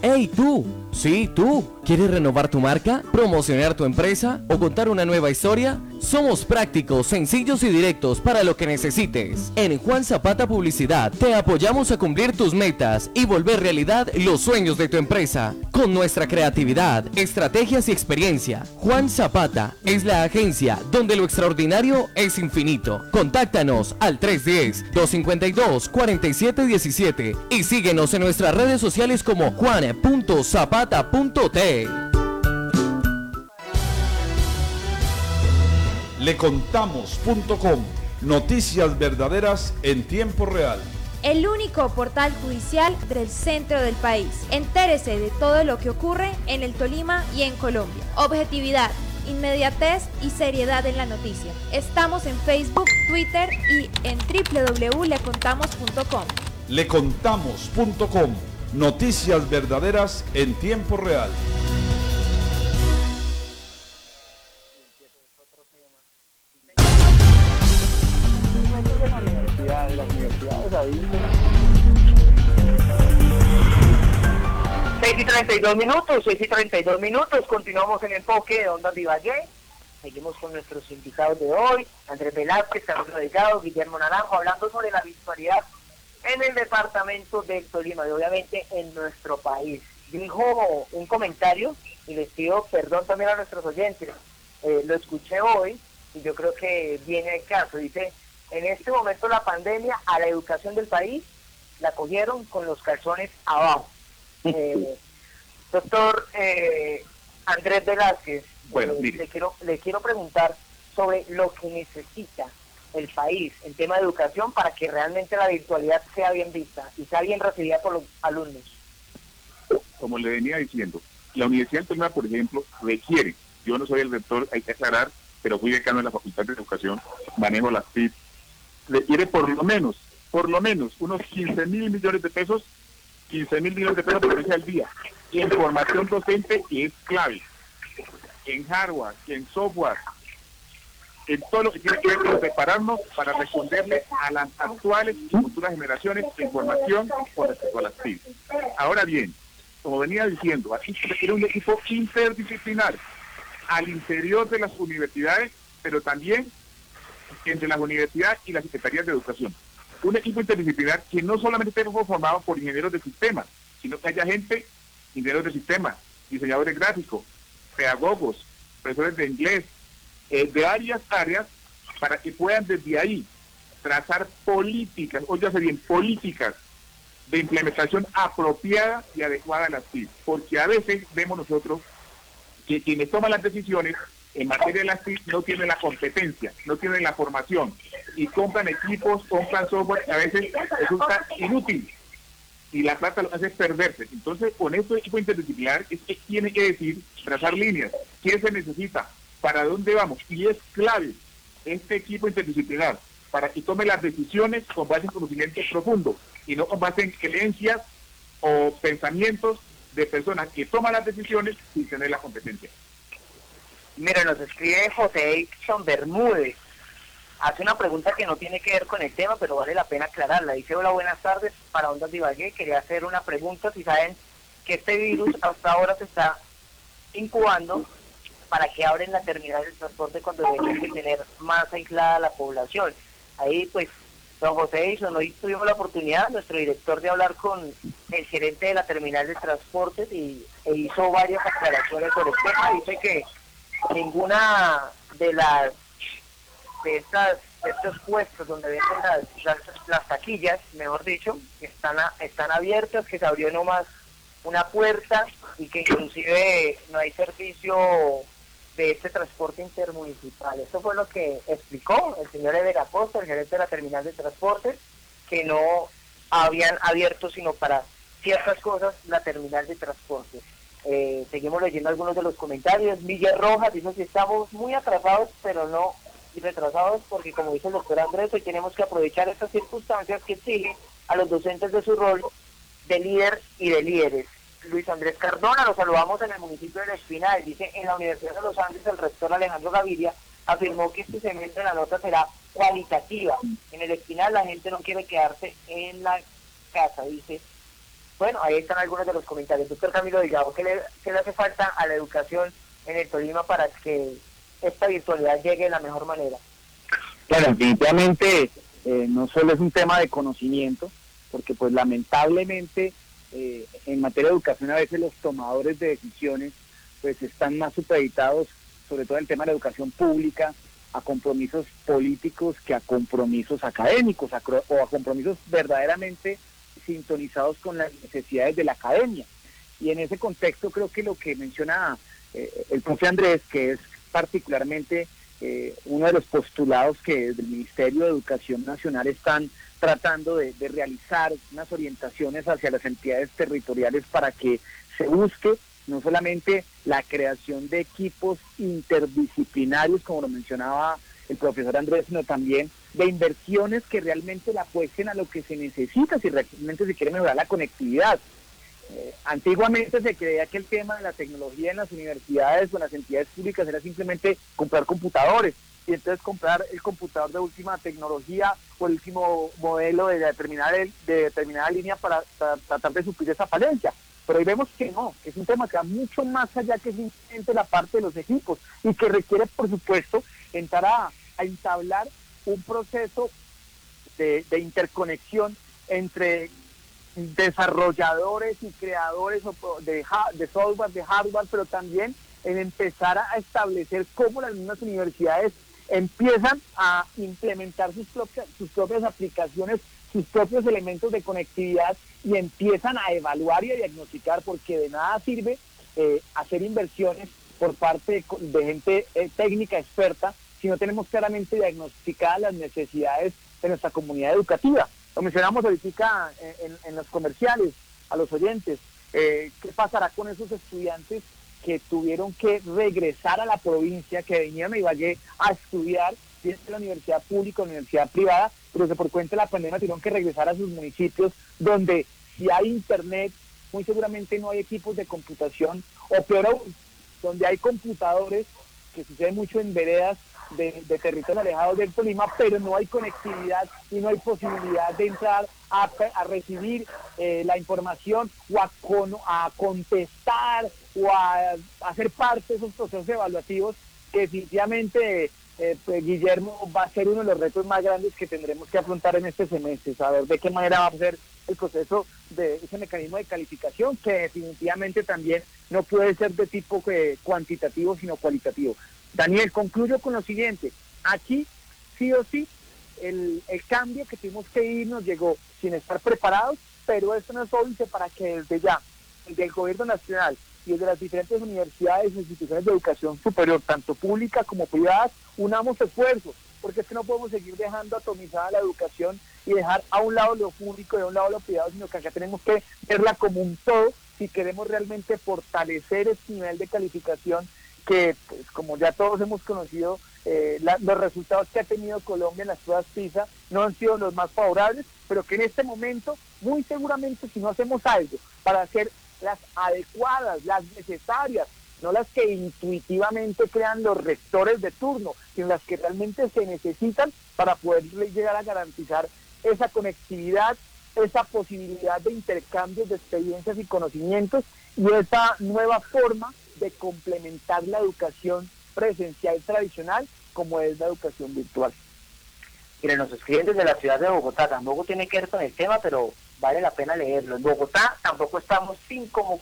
¡Hey tú! Sí, tú. ¿Quieres renovar tu marca? ¿Promocionar tu empresa? ¿O contar una nueva historia? Somos prácticos, sencillos y directos para lo que necesites. En Juan Zapata Publicidad te apoyamos a cumplir tus metas y volver realidad los sueños de tu empresa. Con nuestra creatividad, estrategias y experiencia, Juan Zapata es la agencia donde lo extraordinario es infinito. Contáctanos al 310-252-4717 y síguenos en nuestras redes sociales como juan.zapata.t.
Lecontamos.com. Noticias verdaderas en tiempo real.
El único portal judicial del centro del país. Entérese de todo lo que ocurre en el Tolima y en Colombia. Objetividad, inmediatez y seriedad en la noticia. Estamos en Facebook, Twitter y en www.lecontamos.com.
Lecontamos.com. Noticias verdaderas en tiempo real.
Ahí.
6 y 32 minutos, 6 y 32 minutos, continuamos en enfoque de Ondas Vivagué. Seguimos con nuestros invitados de hoy, Andrés Velázquez, Carlos Delgado, Guillermo Naranjo, hablando sobre la virtualidad en el departamento del Tolima y obviamente en nuestro país. Dijo un comentario y les pido perdón también a nuestros oyentes. Eh, lo escuché hoy y yo creo que viene el caso. Dice, en este momento la pandemia a la educación del país la cogieron con los calzones abajo. Eh, doctor eh, Andrés Velázquez,
Bueno,
eh, le, quiero, le quiero preguntar sobre lo que necesita el país en tema de educación para que realmente la virtualidad sea bien vista y sea bien recibida por los alumnos.
como le venía diciendo, la Universidad del Tolima, por ejemplo, requiere, yo no soy el rector, hay que aclarar, pero fui decano de la Facultad de Educación, manejo las Requiere por lo menos, por lo menos, unos 15 mil millones de pesos, 15 mil millones de pesos por al día, en formación docente es clave, en hardware, en software, en todo lo que tiene que ver con prepararnos para responderle a las actuales y futuras generaciones de información con respecto a las TIC. Ahora bien, como venía diciendo, aquí se requiere un equipo interdisciplinar al interior de las universidades, pero también entre las universidades y las secretarías de educación. Un equipo interdisciplinar que no solamente esté formado por ingenieros de sistemas, sino que haya gente, ingenieros de sistemas, diseñadores gráficos, pedagogos, profesores de inglés, eh, de varias áreas, para que puedan desde ahí trazar políticas, óyase bien, políticas de implementación apropiada y adecuada a las TIC. Porque a veces vemos nosotros que quienes toman las decisiones en materia de las TIC no tienen la competencia, no tienen la formación y compran equipos, compran software que a veces resulta inútil y la plata lo hace perderse. Entonces, con este equipo interdisciplinar es que tiene que decir, trazar líneas, qué se necesita, para dónde vamos. Y es clave este equipo interdisciplinar para que tome las decisiones con base en conocimiento profundo y no con base en creencias o pensamientos de personas que toman las decisiones sin tener la competencia.
Mira, nos escribe José Exxon Bermúdez. Hace una pregunta que no tiene que ver con el tema, pero vale la pena aclararla. Dice, hola, buenas tardes, para Ondas Divagué. Quería hacer una pregunta, si saben que este virus hasta ahora se está incubando para que abren la terminal del transporte cuando deberían de tener más aislada la población. Ahí, pues, don José Exxon, hoy tuvimos la oportunidad, nuestro director, de hablar con el gerente de la terminal de transportes y e hizo varias aclaraciones sobre el tema. Dice que ninguna de las de estas de estos puestos donde venden las, las, las taquillas, mejor dicho, están a- están abiertas, que se abrió nomás una puerta y que inclusive no hay servicio de este transporte intermunicipal. Eso fue lo que explicó el señor Acosta, el gerente de la terminal de transportes, que no habían abierto sino para ciertas cosas la terminal de transportes. Eh, seguimos leyendo algunos de los comentarios. Miguel Rojas dice que estamos muy atrasados, pero no retrasados, porque como dice el doctor Andrés, hoy tenemos que aprovechar estas circunstancias que exigen a los docentes de su rol de líder y de líderes. Luis Andrés Cardona, lo saludamos en el municipio de Espinal, dice en la Universidad de los Andes el rector Alejandro Gaviria afirmó que este semestre la nota será cualitativa. En el Espinal la gente no quiere quedarse en la casa, dice bueno, ahí están algunos de los comentarios. Doctor Camilo Delgado, ¿qué le, ¿qué le hace falta a la educación en el Tolima para que esta virtualidad llegue de la mejor manera?
Claro, definitivamente eh, no solo es un tema de conocimiento, porque pues lamentablemente eh, en materia de educación a veces los tomadores de decisiones pues están más supeditados, sobre todo en el tema de la educación pública, a compromisos políticos que a compromisos académicos o a compromisos verdaderamente sintonizados con las necesidades de la academia. Y en ese contexto creo que lo que menciona eh, el profe Andrés, que es particularmente eh, uno de los postulados que desde el Ministerio de Educación Nacional están tratando de, de, realizar unas orientaciones hacia las entidades territoriales para que se busque no solamente la creación de equipos interdisciplinarios, como lo mencionaba el profesor Andrés, sino también de inversiones que realmente la apuesten a lo que se necesita si realmente se quiere mejorar la conectividad. Eh, antiguamente se creía que el tema de la tecnología en las universidades o en las entidades públicas era simplemente comprar computadores y entonces comprar el computador de última tecnología o el último modelo de determinada, de determinada línea para, tratar de suplir esa falencia. Pero hoy vemos que no, es un tema que va mucho más allá que simplemente la parte de los equipos y que requiere, por supuesto, entrar a, a entablar un proceso de, interconexión entre desarrolladores y creadores de, software, de hardware, pero también en empezar a establecer cómo las mismas universidades empiezan a implementar sus propias, sus propias aplicaciones, sus propios elementos de conectividad y empiezan a evaluar y a diagnosticar, porque de nada sirve eh, hacer inversiones por parte de, gente eh, técnica experta si no tenemos claramente diagnosticadas las necesidades de nuestra comunidad educativa. Lo mencionamos ahorita en, los comerciales, a los oyentes. Eh, ¿Qué pasará con esos estudiantes que tuvieron que regresar a la provincia, que venían a Ibagué a estudiar, bien la universidad pública o universidad privada, pero que por cuenta de la pandemia tuvieron que regresar a sus municipios donde si hay internet, muy seguramente no hay equipos de computación, o peor donde hay computadores, que sucede mucho en veredas de, territorios alejados del Tolima, pero no hay conectividad y no hay posibilidad de entrar a, recibir eh, la información o a, a contestar o a, hacer parte de esos procesos evaluativos que definitivamente eh, pues, Guillermo va a ser uno de los retos más grandes que tendremos que afrontar en este semestre, saber de qué manera va a ser el proceso de ese mecanismo de calificación que definitivamente también no puede ser de tipo eh, cuantitativo sino cualitativo. Daniel, concluyo con lo siguiente. Aquí, sí o sí, el, cambio que tuvimos que ir nos llegó sin estar preparados, pero esto no es obvio para que desde ya, desde el gobierno nacional y desde las diferentes universidades e instituciones de educación superior, tanto públicas como privadas, unamos esfuerzos, porque es que no podemos seguir dejando atomizada la educación y dejar a un lado lo público y a un lado lo privado, sino que acá tenemos que verla como un todo si queremos realmente fortalecer este nivel de calificación que, pues, como ya todos hemos conocido, eh, los resultados que ha tenido Colombia en las pruebas PISA no han sido los más favorables, pero que en este momento, muy seguramente, si no hacemos algo para hacer las adecuadas, las necesarias, no las que intuitivamente crean los rectores de turno, sino las que realmente se necesitan para poder llegar a garantizar esa conectividad, esa posibilidad de intercambios de experiencias y conocimientos y esa nueva forma de complementar la educación presencial tradicional como es la educación virtual.
Miren, nos escriben desde la ciudad de Bogotá, tampoco tiene que ver con el tema, pero vale la pena leerlo. En Bogotá tampoco estamos sin como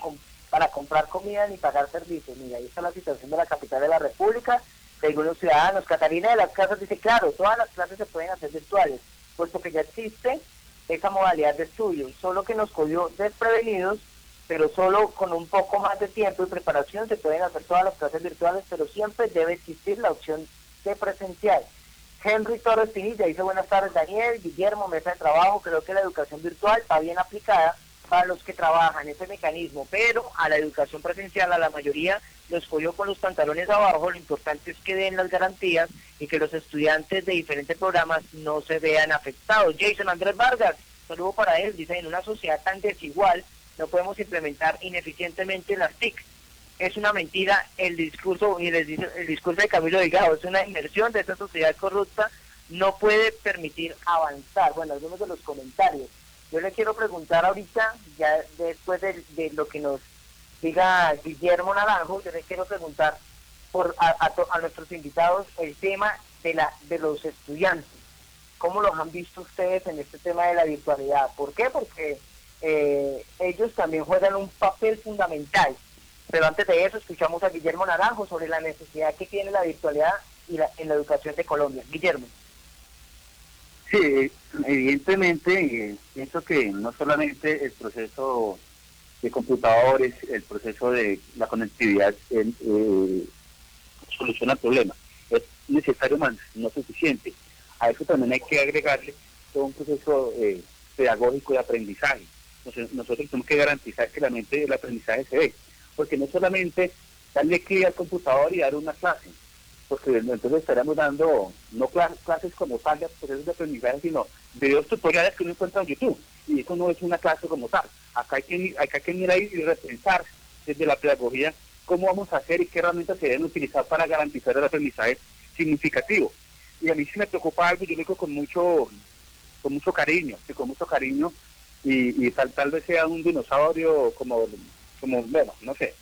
para comprar comida ni pagar servicios. Mira, ahí está la situación de la capital de la República, de algunos ciudadanos. Catalina de las Casas dice, claro, todas las clases se pueden hacer virtuales, puesto que ya existe esa modalidad de estudio, solo que nos cogió desprevenidos pero solo con un poco más de tiempo y preparación se pueden hacer todas las clases virtuales, pero siempre debe existir la opción de presencial. Henry Torres Pinilla dice buenas tardes Daniel, Guillermo, mesa de trabajo, creo que la educación virtual está bien aplicada para los que trabajan ese mecanismo, pero a la educación presencial, a la mayoría los cogió con los pantalones abajo, lo importante es que den las garantías y que los estudiantes de diferentes programas no se vean afectados. Jason Andrés Vargas, saludo para él, dice, en una sociedad tan desigual no podemos implementar ineficientemente las TIC. Es una mentira el discurso, y dice el discurso de Camilo Delgado, es una inmersión de esta sociedad corrupta, no puede permitir avanzar. Bueno, algunos de los comentarios. Yo le quiero preguntar ahorita, ya después de, lo que nos diga Guillermo Naranjo, yo le quiero preguntar por a, nuestros invitados el tema de la de los estudiantes. ¿Cómo los han visto ustedes en este tema de la virtualidad? ¿Por qué? Porque eh, ellos también juegan un papel fundamental. Pero antes de eso, escuchamos a Guillermo Naranjo sobre la necesidad que tiene la virtualidad y en la educación de Colombia. Guillermo.
Sí, evidentemente, eh, pienso que no solamente el proceso de computadores, el proceso de la conectividad eh, soluciona el problema, es necesario más, no suficiente. A eso también hay que agregarle todo un proceso eh, pedagógico de aprendizaje. Nosotros, tenemos que garantizar que la mente del aprendizaje se ve, porque no solamente darle clic al computador y dar una clase, porque entonces estaremos dando no clases como tal de procesos de aprendizaje, sino videos tutoriales que uno encuentra en YouTube. Y eso no es una clase como tal. Acá hay que, hay que ir ahí y repensar desde la pedagogía cómo vamos a hacer y qué herramientas se deben utilizar para garantizar el aprendizaje significativo. Y a mí sí me preocupa algo, yo lo digo con mucho, con mucho cariño, con mucho cariño, y, tal, tal vez sea un dinosaurio como, como, bueno, no sé,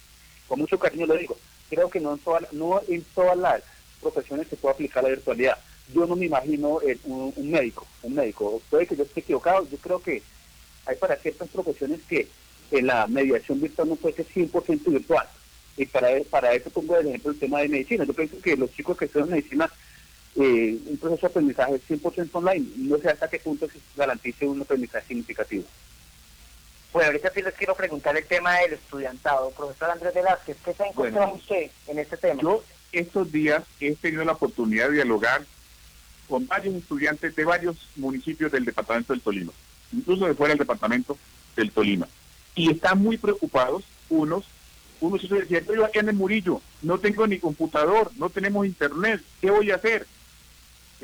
con mucho cariño lo digo. Creo que no en, todas no en todas las profesiones se puede aplicar la virtualidad. Yo no me imagino un, médico, un médico, puede que yo esté equivocado, yo creo que hay para ciertas profesiones que en la mediación virtual no puede ser 100% virtual. Y para, para eso pongo el ejemplo el tema de medicina. Yo pienso que los chicos que estudian medicina, eh, un proceso de aprendizaje 100% online, no sé hasta qué punto se garantice un aprendizaje significativo.
Bueno, ahorita sí les quiero preguntar el tema del estudiantado. Profesor Andrés Velázquez, ¿qué se ha encontrado usted en este tema?
Yo estos días he tenido la oportunidad de dialogar con varios estudiantes de varios municipios del departamento del Tolima, incluso de fuera del departamento del Tolima. Y están muy preocupados unos, unos decían, yo aquí en el Murillo, no tengo ni computador, no tenemos internet, ¿qué voy a hacer?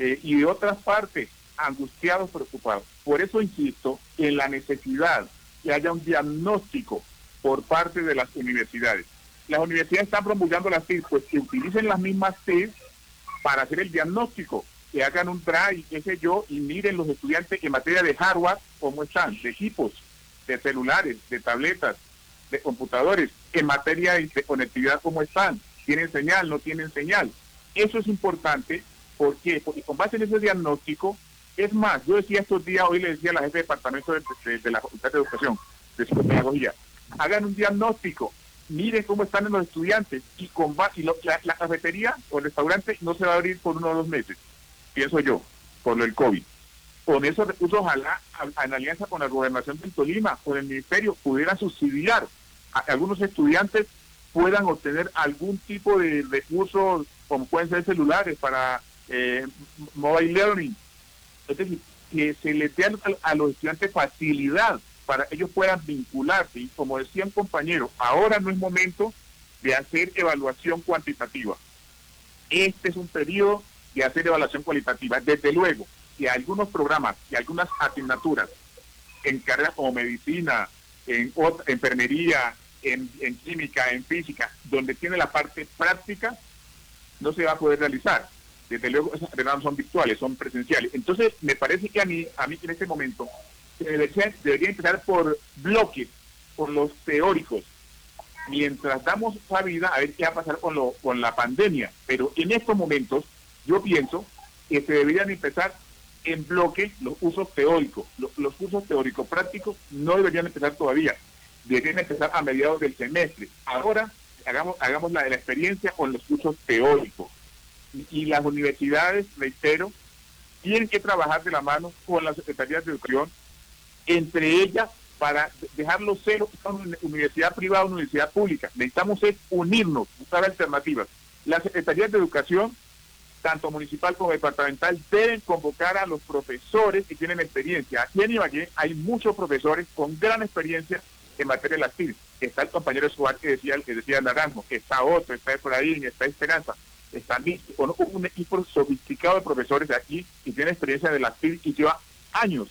Eh, y de otras partes, angustiados, preocupados. Por eso insisto en la necesidad que haya un diagnóstico por parte de las universidades las universidades están promulgando las TIC, pues que utilicen las mismas TIC para hacer el diagnóstico, que hagan un drive, qué sé yo, y miren los estudiantes en materia de hardware cómo están, de equipos, de celulares, de tabletas, de computadores, en materia de conectividad cómo están, tienen señal, no tienen señal. Eso es importante, ¿por qué? Porque con base en ese diagnóstico, es más, yo decía estos días, hoy le decía a la jefe de departamento de, la Facultad de Educación, de Psicopedagogía, hagan un diagnóstico, miren cómo están los estudiantes y, con, y la, cafetería o el restaurante no se va a abrir por uno o dos meses, pienso yo, por lo del COVID. Con esos recursos, ojalá, en alianza con la gobernación de Tolima, con el ministerio, pudieran subsidiar a algunos estudiantes puedan obtener algún tipo de recursos, como pueden ser celulares, para eh, mobile learning. Es decir, que se les dé a los estudiantes facilidad para ellos puedan vincularse. Y como decían compañeros, ahora no es momento de hacer evaluación cuantitativa. Este es un periodo de hacer evaluación cualitativa. Desde luego, que algunos programas y algunas asignaturas en carreras como medicina, en enfermería, en, química, en física, donde tiene la parte práctica, no se va a poder realizar. Desde luego, esas carreras son virtuales, son presenciales. Entonces, me parece que a mí, a mí en este momento, debería, empezar por bloques, por los teóricos, mientras damos vida a ver qué va a pasar con, lo, con la pandemia. Pero en estos momentos yo pienso que se deberían empezar en bloque los usos teóricos. Los, los cursos teóricos prácticos no deberían empezar todavía, deberían empezar a mediados del semestre. Ahora hagamos, hagamos la de la experiencia con los cursos teóricos. Y, las universidades, reitero, tienen que trabajar de la mano con las secretarías de educación entre ellas para dejarlo cero, universidad privada, universidad pública. Necesitamos es unirnos, buscar alternativas. Las secretarías de educación tanto municipal como departamental, deben convocar a los profesores que tienen experiencia. Aquí en Ibagué hay muchos profesores con gran experiencia en materia de TIC. Está el compañero Escobar que decía, el que decía Naranjo, está otro, está ahí, está Esperanza, está con un equipo sofisticado de profesores de aquí y tiene experiencia de las TIC y lleva años.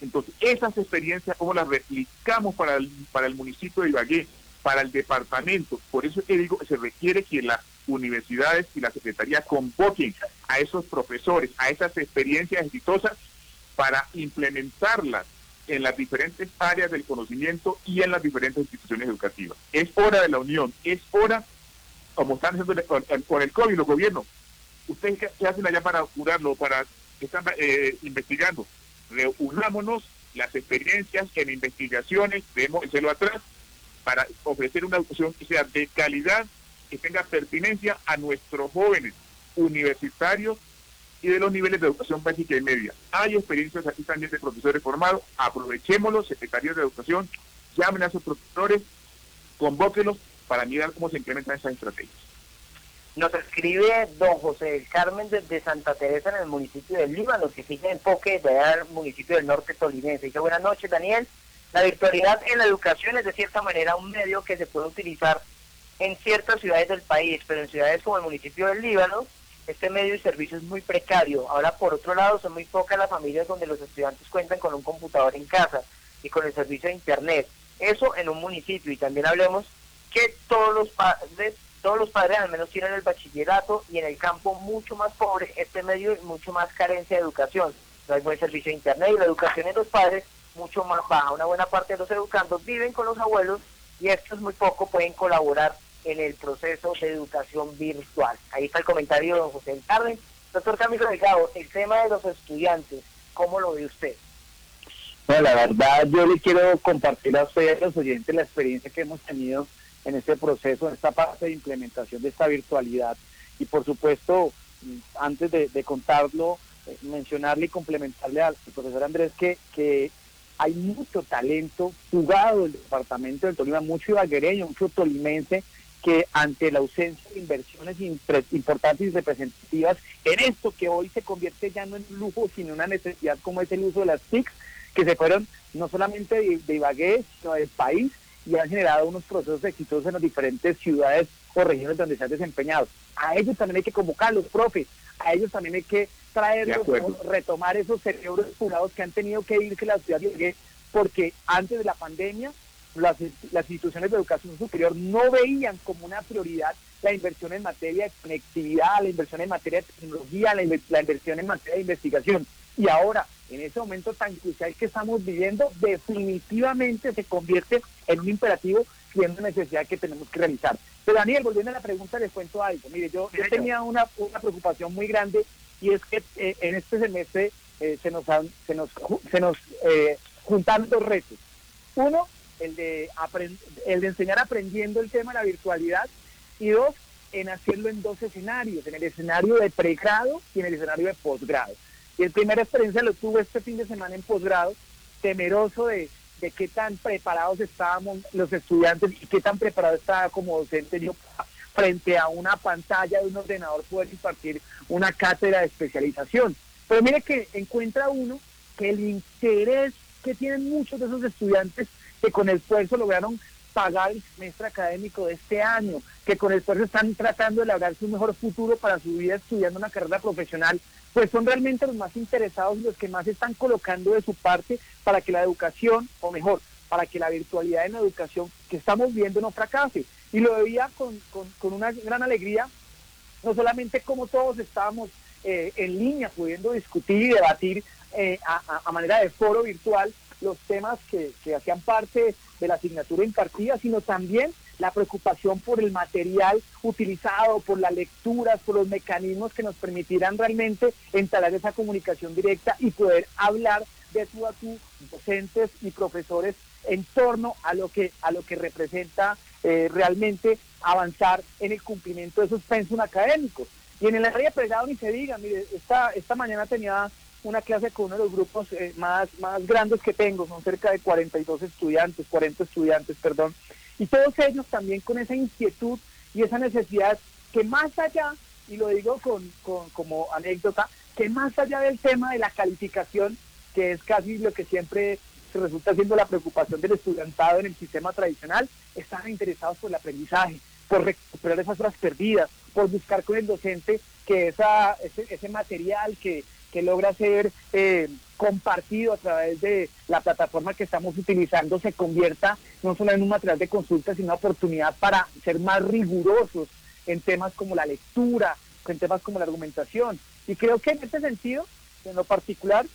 Entonces, esas experiencias, ¿cómo las replicamos para el, para el municipio de Ibagué, para el departamento? Por eso es que digo que se requiere que las universidades y la Secretaría convoquen a esos profesores, a esas experiencias exitosas para implementarlas en las diferentes áreas del conocimiento y en las diferentes instituciones educativas. Es hora de la unión, es hora, como están haciendo con, el COVID, los gobiernos. ¿Ustedes qué, hacen allá para curarlo, para que están eh, investigando? Reunámonos las experiencias en investigaciones, debemos hacerlo atrás, para ofrecer una educación que sea de calidad que tenga pertinencia a nuestros jóvenes universitarios y de los niveles de educación básica y media. Hay experiencias aquí también de profesores formados, aprovechémoslos, secretarios de educación, llamen a sus profesores, convóquenlos para mirar cómo se implementan esas estrategias.
Nos escribe don José del Carmen desde Santa Teresa en el municipio de Líbano, que sigue enfoque del municipio del norte tolinense. Dice, buenas noches Daniel. La virtualidad en la educación es de cierta manera un medio que se puede utilizar en ciertas ciudades del país, pero en ciudades como el municipio del Líbano, este medio y servicio es muy precario. Ahora, por otro lado, son muy pocas las familias donde los estudiantes cuentan con un computador en casa y con el servicio de Internet. Eso en un municipio. Y también hablemos que todos los padres, todos los padres al menos tienen el bachillerato y en el campo mucho más pobre este medio y mucho más carencia de educación. No hay buen servicio de Internet y la educación en los padres mucho más baja. Una buena parte de los educandos viven con los abuelos y estos muy poco pueden colaborar en el proceso de educación virtual. Ahí está el comentario de don José Carmen. Doctor Camilo Delgado, el tema de los estudiantes, ¿cómo lo ve usted?
Bueno, la verdad, yo le quiero compartir a ustedes, a los oyentes, la experiencia que hemos tenido en este proceso, en esta parte de implementación de esta virtualidad. Y por supuesto, antes de, contarlo, eh, mencionarle y complementarle al profesor Andrés que, que hay mucho talento jugado el departamento del Tolima, mucho ibaguereño, mucho tolimense que ante la ausencia de inversiones importantes y representativas en esto que hoy se convierte ya no en un lujo, sino una necesidad como es el uso de las TICs, que se fueron no solamente de, de Ibagué, sino del país, y han generado unos procesos exitosos en las diferentes ciudades o regiones donde se han desempeñado. A ellos también hay que convocarlos, profe, a ellos también hay que traerlos, retomar esos cerebros curados que han tenido que irse a la ciudad de porque antes de la pandemia las, instituciones de educación superior no veían como una prioridad la inversión en materia de conectividad, la inversión en materia de tecnología, la, inversión en materia de investigación. Y ahora, en ese momento tan crucial que estamos viviendo, definitivamente se convierte en un imperativo siendo necesidad que tenemos que realizar. Pero Daniel, volviendo a la pregunta, les cuento algo. Mire, yo, tenía una, preocupación muy grande y es que eh, en este semestre eh, se nos, se nos, se nos eh, juntan dos retos. Uno, el de, el de enseñar aprendiendo el tema de la virtualidad y dos, en hacerlo en dos escenarios, en el escenario de pregrado y en el escenario de posgrado. Y el primera experiencia lo tuve este fin de semana en posgrado, temeroso de, de qué tan preparados estábamos los estudiantes y qué tan preparado estaba como docente yo frente a una pantalla de un ordenador poder impartir una cátedra de especialización. Pero mire que encuentra uno que el interés que tienen muchos de esos estudiantes que con esfuerzo lograron pagar el semestre académico de este año, que con esfuerzo están tratando de lograr su mejor futuro para su vida estudiando una carrera profesional, pues son realmente los más interesados y los que más están colocando de su parte para que la educación, o mejor, para que la virtualidad en la educación que estamos viendo no fracase. Y lo veía con, una gran alegría, no solamente como todos estábamos eh, en línea pudiendo discutir y debatir eh, a manera de foro virtual, los temas que, hacían parte de la asignatura impartida, sino también la preocupación por el material utilizado, por las lecturas, por los mecanismos que nos permitirán realmente entablar esa comunicación directa y poder hablar de tú a tú, docentes y profesores, en torno a lo que, a lo que representa eh, realmente avanzar en el cumplimiento de esos pensos académicos. Y en el área pegado ni se diga, mire, esta, esta mañana tenía una clase con uno de los grupos eh, más, más grandes que tengo, son cerca de 42 estudiantes, 40 estudiantes, perdón, y todos ellos también con esa inquietud y esa necesidad que más allá y lo digo con, como anécdota, que más allá del tema de la calificación, que es casi lo que siempre resulta siendo la preocupación del estudiantado en el sistema tradicional, están interesados por el aprendizaje, por recuperar esas horas perdidas, por buscar con el docente que esa, ese, material que, logra ser eh, compartido a través de la plataforma que estamos utilizando se convierta no solo en un material de consulta, sino una oportunidad para ser más rigurosos en temas como la lectura, en temas como la argumentación. Y creo que en este sentido, en lo particular,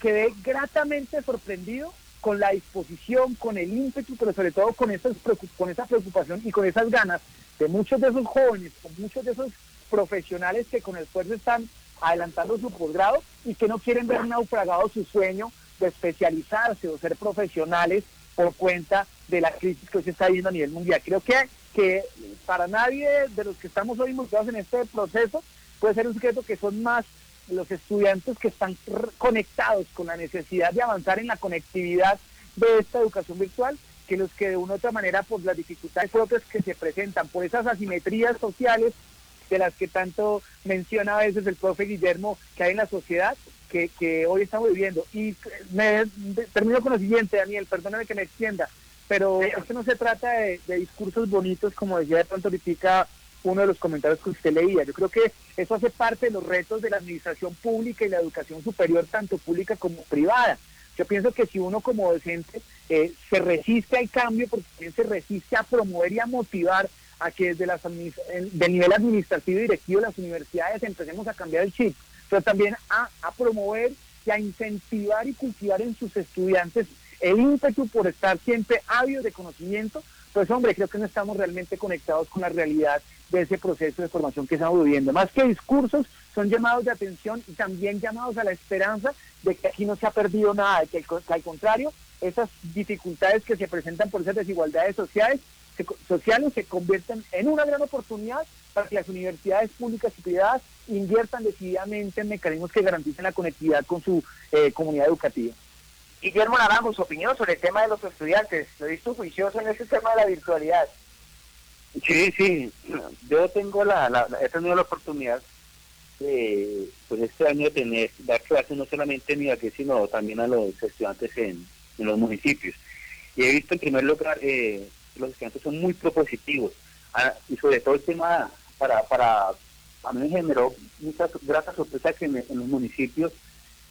quedé gratamente sorprendido con la disposición, con el ímpetu, pero sobre todo con, esas, con esa preocupación y con esas ganas de muchos de esos jóvenes, con muchos de esos profesionales que con esfuerzo están adelantando su posgrado y que no quieren ver naufragado su sueño de especializarse o ser profesionales por cuenta de la crisis que se está viendo a nivel mundial. Creo que, que para nadie de los que estamos hoy involucrados en este proceso puede ser un secreto que son más los estudiantes que están conectados con la necesidad de avanzar en la conectividad de esta educación virtual que los que de una u otra manera por las dificultades propias que se presentan, por esas asimetrías sociales de las que tanto menciona a veces el profe Guillermo que hay en la sociedad, que, hoy estamos viviendo. Y me, termino con lo siguiente, Daniel, perdóname que me extienda, pero esto no se trata de, discursos bonitos, como decía de pronto ahorita uno de los comentarios que usted leía. Yo creo que eso hace parte de los retos de la administración pública y la educación superior, tanto pública como privada. Yo pienso que si uno como docente eh, se resiste al cambio, porque también se resiste a promover y a motivar a que desde las del nivel administrativo y directivo de las universidades empecemos a cambiar el chip, pero también a, promover y a incentivar y cultivar en sus estudiantes el ímpetu por estar siempre ávidos de conocimiento, pues hombre, creo que no estamos realmente conectados con la realidad de ese proceso de formación que estamos viviendo. Más que discursos, son llamados de atención y también llamados a la esperanza de que aquí no se ha perdido nada, de que al contrario, esas dificultades que se presentan por esas desigualdades sociales sociales se convierten en una gran oportunidad para que las universidades públicas y privadas inviertan decididamente en mecanismos que garanticen la conectividad con su eh, comunidad educativa.
Guillermo Naranjo, su opinión sobre el tema de los estudiantes. Lo he visto juicioso en ese tema de la virtualidad.
Sí, sí. Yo tengo la, la, he tenido la oportunidad de, pues este año de tener, dar clases no solamente en aquí, sino también a los estudiantes en, en los municipios. Y he visto en primer lugar eh, los estudiantes son muy propositivos ah, y sobre todo el tema para, para a mí me generó muchas gratas sorpresas que en, los municipios,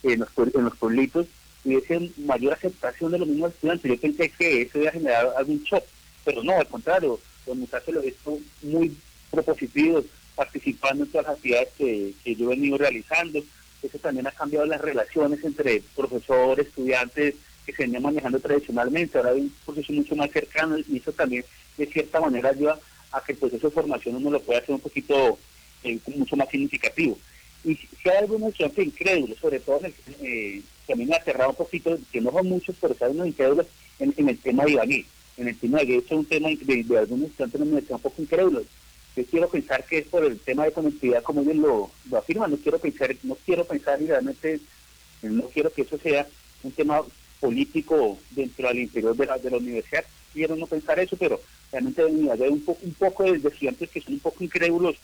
en los, en los pueblitos, hubiese mayor aceptación de los mismos estudiantes. Yo pensé que eso iba a generar algún shock, pero no, al contrario, los muchachos lo he visto muy propositivos, participando en todas las actividades que, que yo he venido realizando. Eso también ha cambiado las relaciones entre profesores, estudiantes, que se venía manejando tradicionalmente, ahora hay un proceso mucho más cercano y eso también de cierta manera ayuda a que el proceso de formación uno lo pueda hacer un poquito eh, mucho más significativo. Y si hay algunos estudiantes incrédulos, sobre todo en el, eh, que a mí me ha aterrado un poquito, que no son muchos, pero hay unos incrédulos en, el tema de Ibagué. En el tema de Ibagué, es un tema de, algunos estudiantes no me un poco incrédulos. Yo quiero pensar que es por el tema de conectividad, como ellos lo, lo afirman, no quiero pensar, no quiero pensar y realmente no quiero que eso sea un tema político dentro del interior de la, de la universidad. Quiero no pensar eso, pero realmente hay un, poco un poco de estudiantes que son un poco incrédulos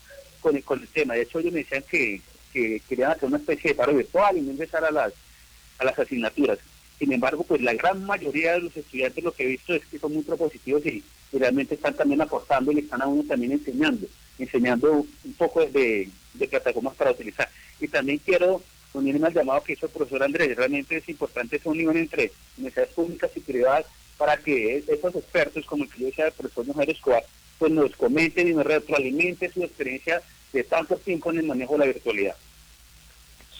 con el, con el tema. De hecho, ellos me decían que, que querían hacer una especie de paro virtual y no empezar a las, a las asignaturas. Sin embargo, pues la gran mayoría de los estudiantes lo que he visto es que son muy propositivos y, realmente están también aportando y le están a uno también enseñando, enseñando un poco de, de plataformas para utilizar. Y también quiero unirme al llamado que hizo el profesor Andrés. Realmente es importante esa unión entre universidades públicas y privadas para que esos expertos, como el que yo decía el profesor Mujer Escobar, pues nos comenten y nos retroalimenten su experiencia de tanto tiempo en el manejo de la virtualidad.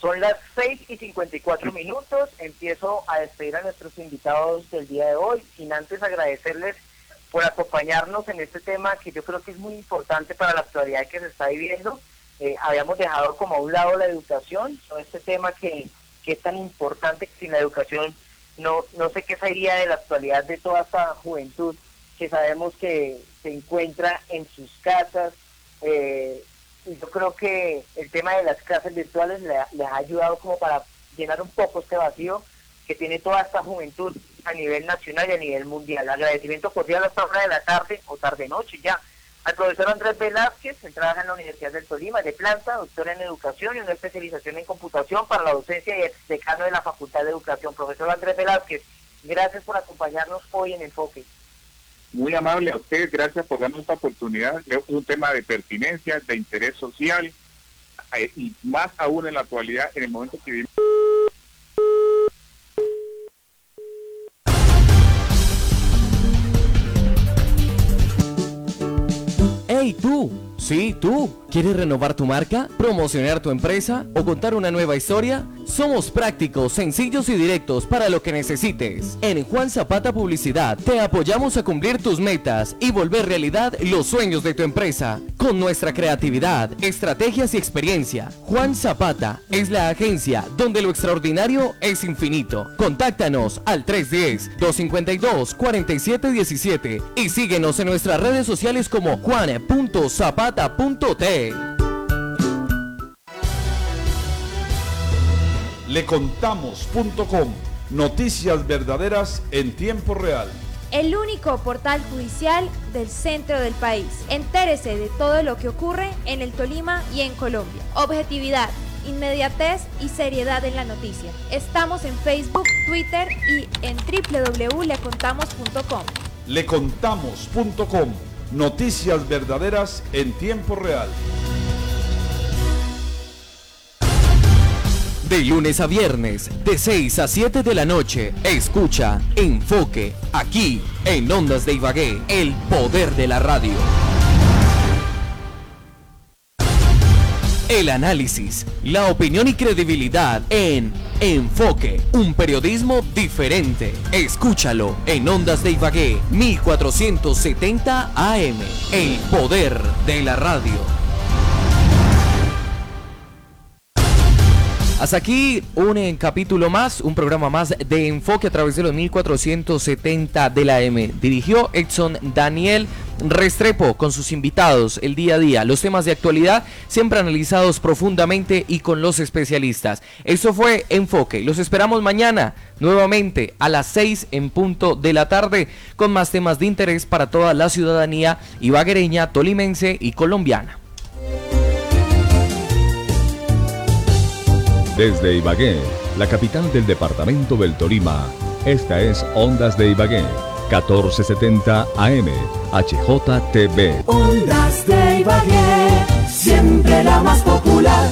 Son las 6 y 54 minutos. Empiezo a despedir a nuestros invitados del día de hoy, sin antes agradecerles por acompañarnos en este tema que yo creo que es muy importante para la actualidad que se está viviendo eh, habíamos dejado como a un lado la educación, este tema que, es tan importante que sin la educación no, no sé qué sería de la actualidad de toda esta juventud que sabemos que se encuentra en sus casas. Eh, y yo creo que el tema de las clases virtuales les, ha ayudado como para llenar un poco este vacío que tiene toda esta juventud a nivel nacional y a nivel mundial. Agradecimiento cordial hasta hora de la tarde o tarde-noche ya al profesor Andrés Velázquez, que trabaja en la Universidad del Tolima, de planta, doctor en educación y una especialización en computación para la docencia y ex decano de la Facultad de Educación. Profesor Andrés Velázquez, gracias por acompañarnos hoy en Enfoque.
Muy amable a ustedes, gracias por darnos esta oportunidad. Es un tema de pertinencia, de interés social eh, y más aún en la actualidad, en el momento que vivimos.
¡Hey tú! Sí, tú. ¿Quieres renovar tu marca? ¿Promocionar tu empresa? ¿O contar una nueva historia? Somos prácticos, sencillos y directos para lo que necesites. En Juan Zapata Publicidad te apoyamos a cumplir tus metas y volver realidad los sueños de tu empresa. Con nuestra creatividad, estrategias y experiencia, Juan Zapata es la agencia donde lo extraordinario es infinito. Contáctanos al 310-252-4717 y síguenos en nuestras redes sociales como juan.zapata.t.
Lecontamos.com. Noticias verdaderas en tiempo real.
El único portal judicial del centro del país. Entérese de todo lo que ocurre en el Tolima y en Colombia. Objetividad, inmediatez y seriedad en la noticia. Estamos en Facebook, Twitter y en www.lecontamos.com.
Lecontamos.com. Noticias verdaderas en tiempo real.
De lunes a viernes, de 6 a 7 de la noche, escucha Enfoque, aquí en Ondas de Ibagué, el poder de la radio. El análisis, la opinión y credibilidad en Enfoque, un periodismo diferente. Escúchalo en Ondas de Ibagué, 1470 AM, el poder de la radio. Hasta aquí un eh, capítulo más, un programa más de enfoque a través de los 1470 de la M. Dirigió Edson Daniel Restrepo con sus invitados el día a día, los temas de actualidad siempre analizados profundamente y con los especialistas. Eso fue Enfoque. Los esperamos mañana nuevamente a las 6 en punto de la tarde con más temas de interés para toda la ciudadanía ibaguereña, tolimense y colombiana.
Desde Ibagué, la capital del departamento del Tolima, esta es Ondas de Ibagué, 1470 AM, HJTV.
Ondas de Ibagué, siempre la más popular.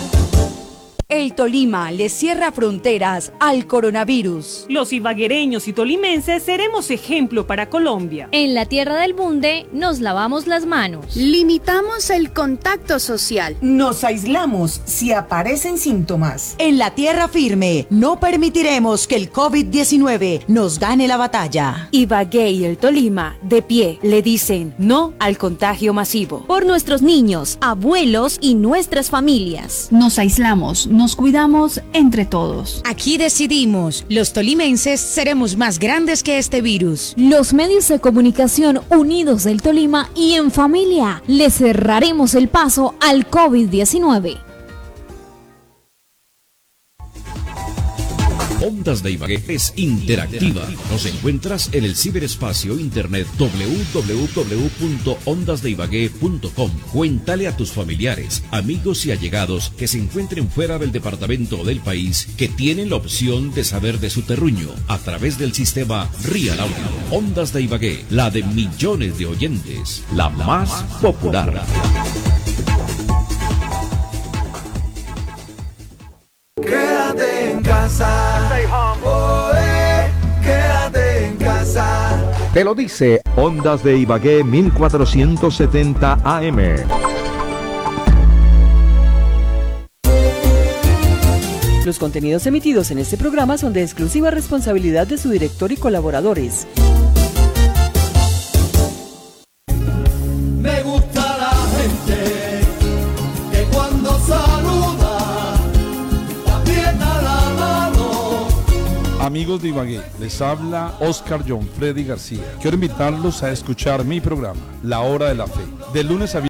El Tolima le cierra fronteras al coronavirus.
Los ibaguereños y tolimenses seremos ejemplo para Colombia.
En la tierra del Bunde nos lavamos las manos.
Limitamos el contacto social.
Nos aislamos si aparecen síntomas.
En la tierra firme no permitiremos que el COVID-19 nos gane la batalla.
Ibagué y el Tolima, de pie, le dicen no al contagio masivo.
Por nuestros niños, abuelos y nuestras familias.
Nos aislamos nos cuidamos entre todos.
Aquí decidimos, los tolimenses seremos más grandes que este virus.
Los medios de comunicación unidos del Tolima y en familia le cerraremos el paso al COVID-19.
Ondas de Ibagué es interactiva. Nos encuentras en el ciberespacio internet www.ondasdeibagué.com. Cuéntale a tus familiares, amigos y allegados que se encuentren fuera del departamento o del país que tienen la opción de saber de su terruño a través del sistema Real Audio. Ondas de Ibagué, la de millones de oyentes, la más popular.
Quédate en casa.
Te lo dice Ondas de Ibagué 1470 AM.
Los contenidos emitidos en este programa son de exclusiva responsabilidad de su director y colaboradores.
Amigos de Ibagué, les habla Oscar John Freddy García. Quiero invitarlos a escuchar mi programa, La Hora de la Fe, de lunes a viernes.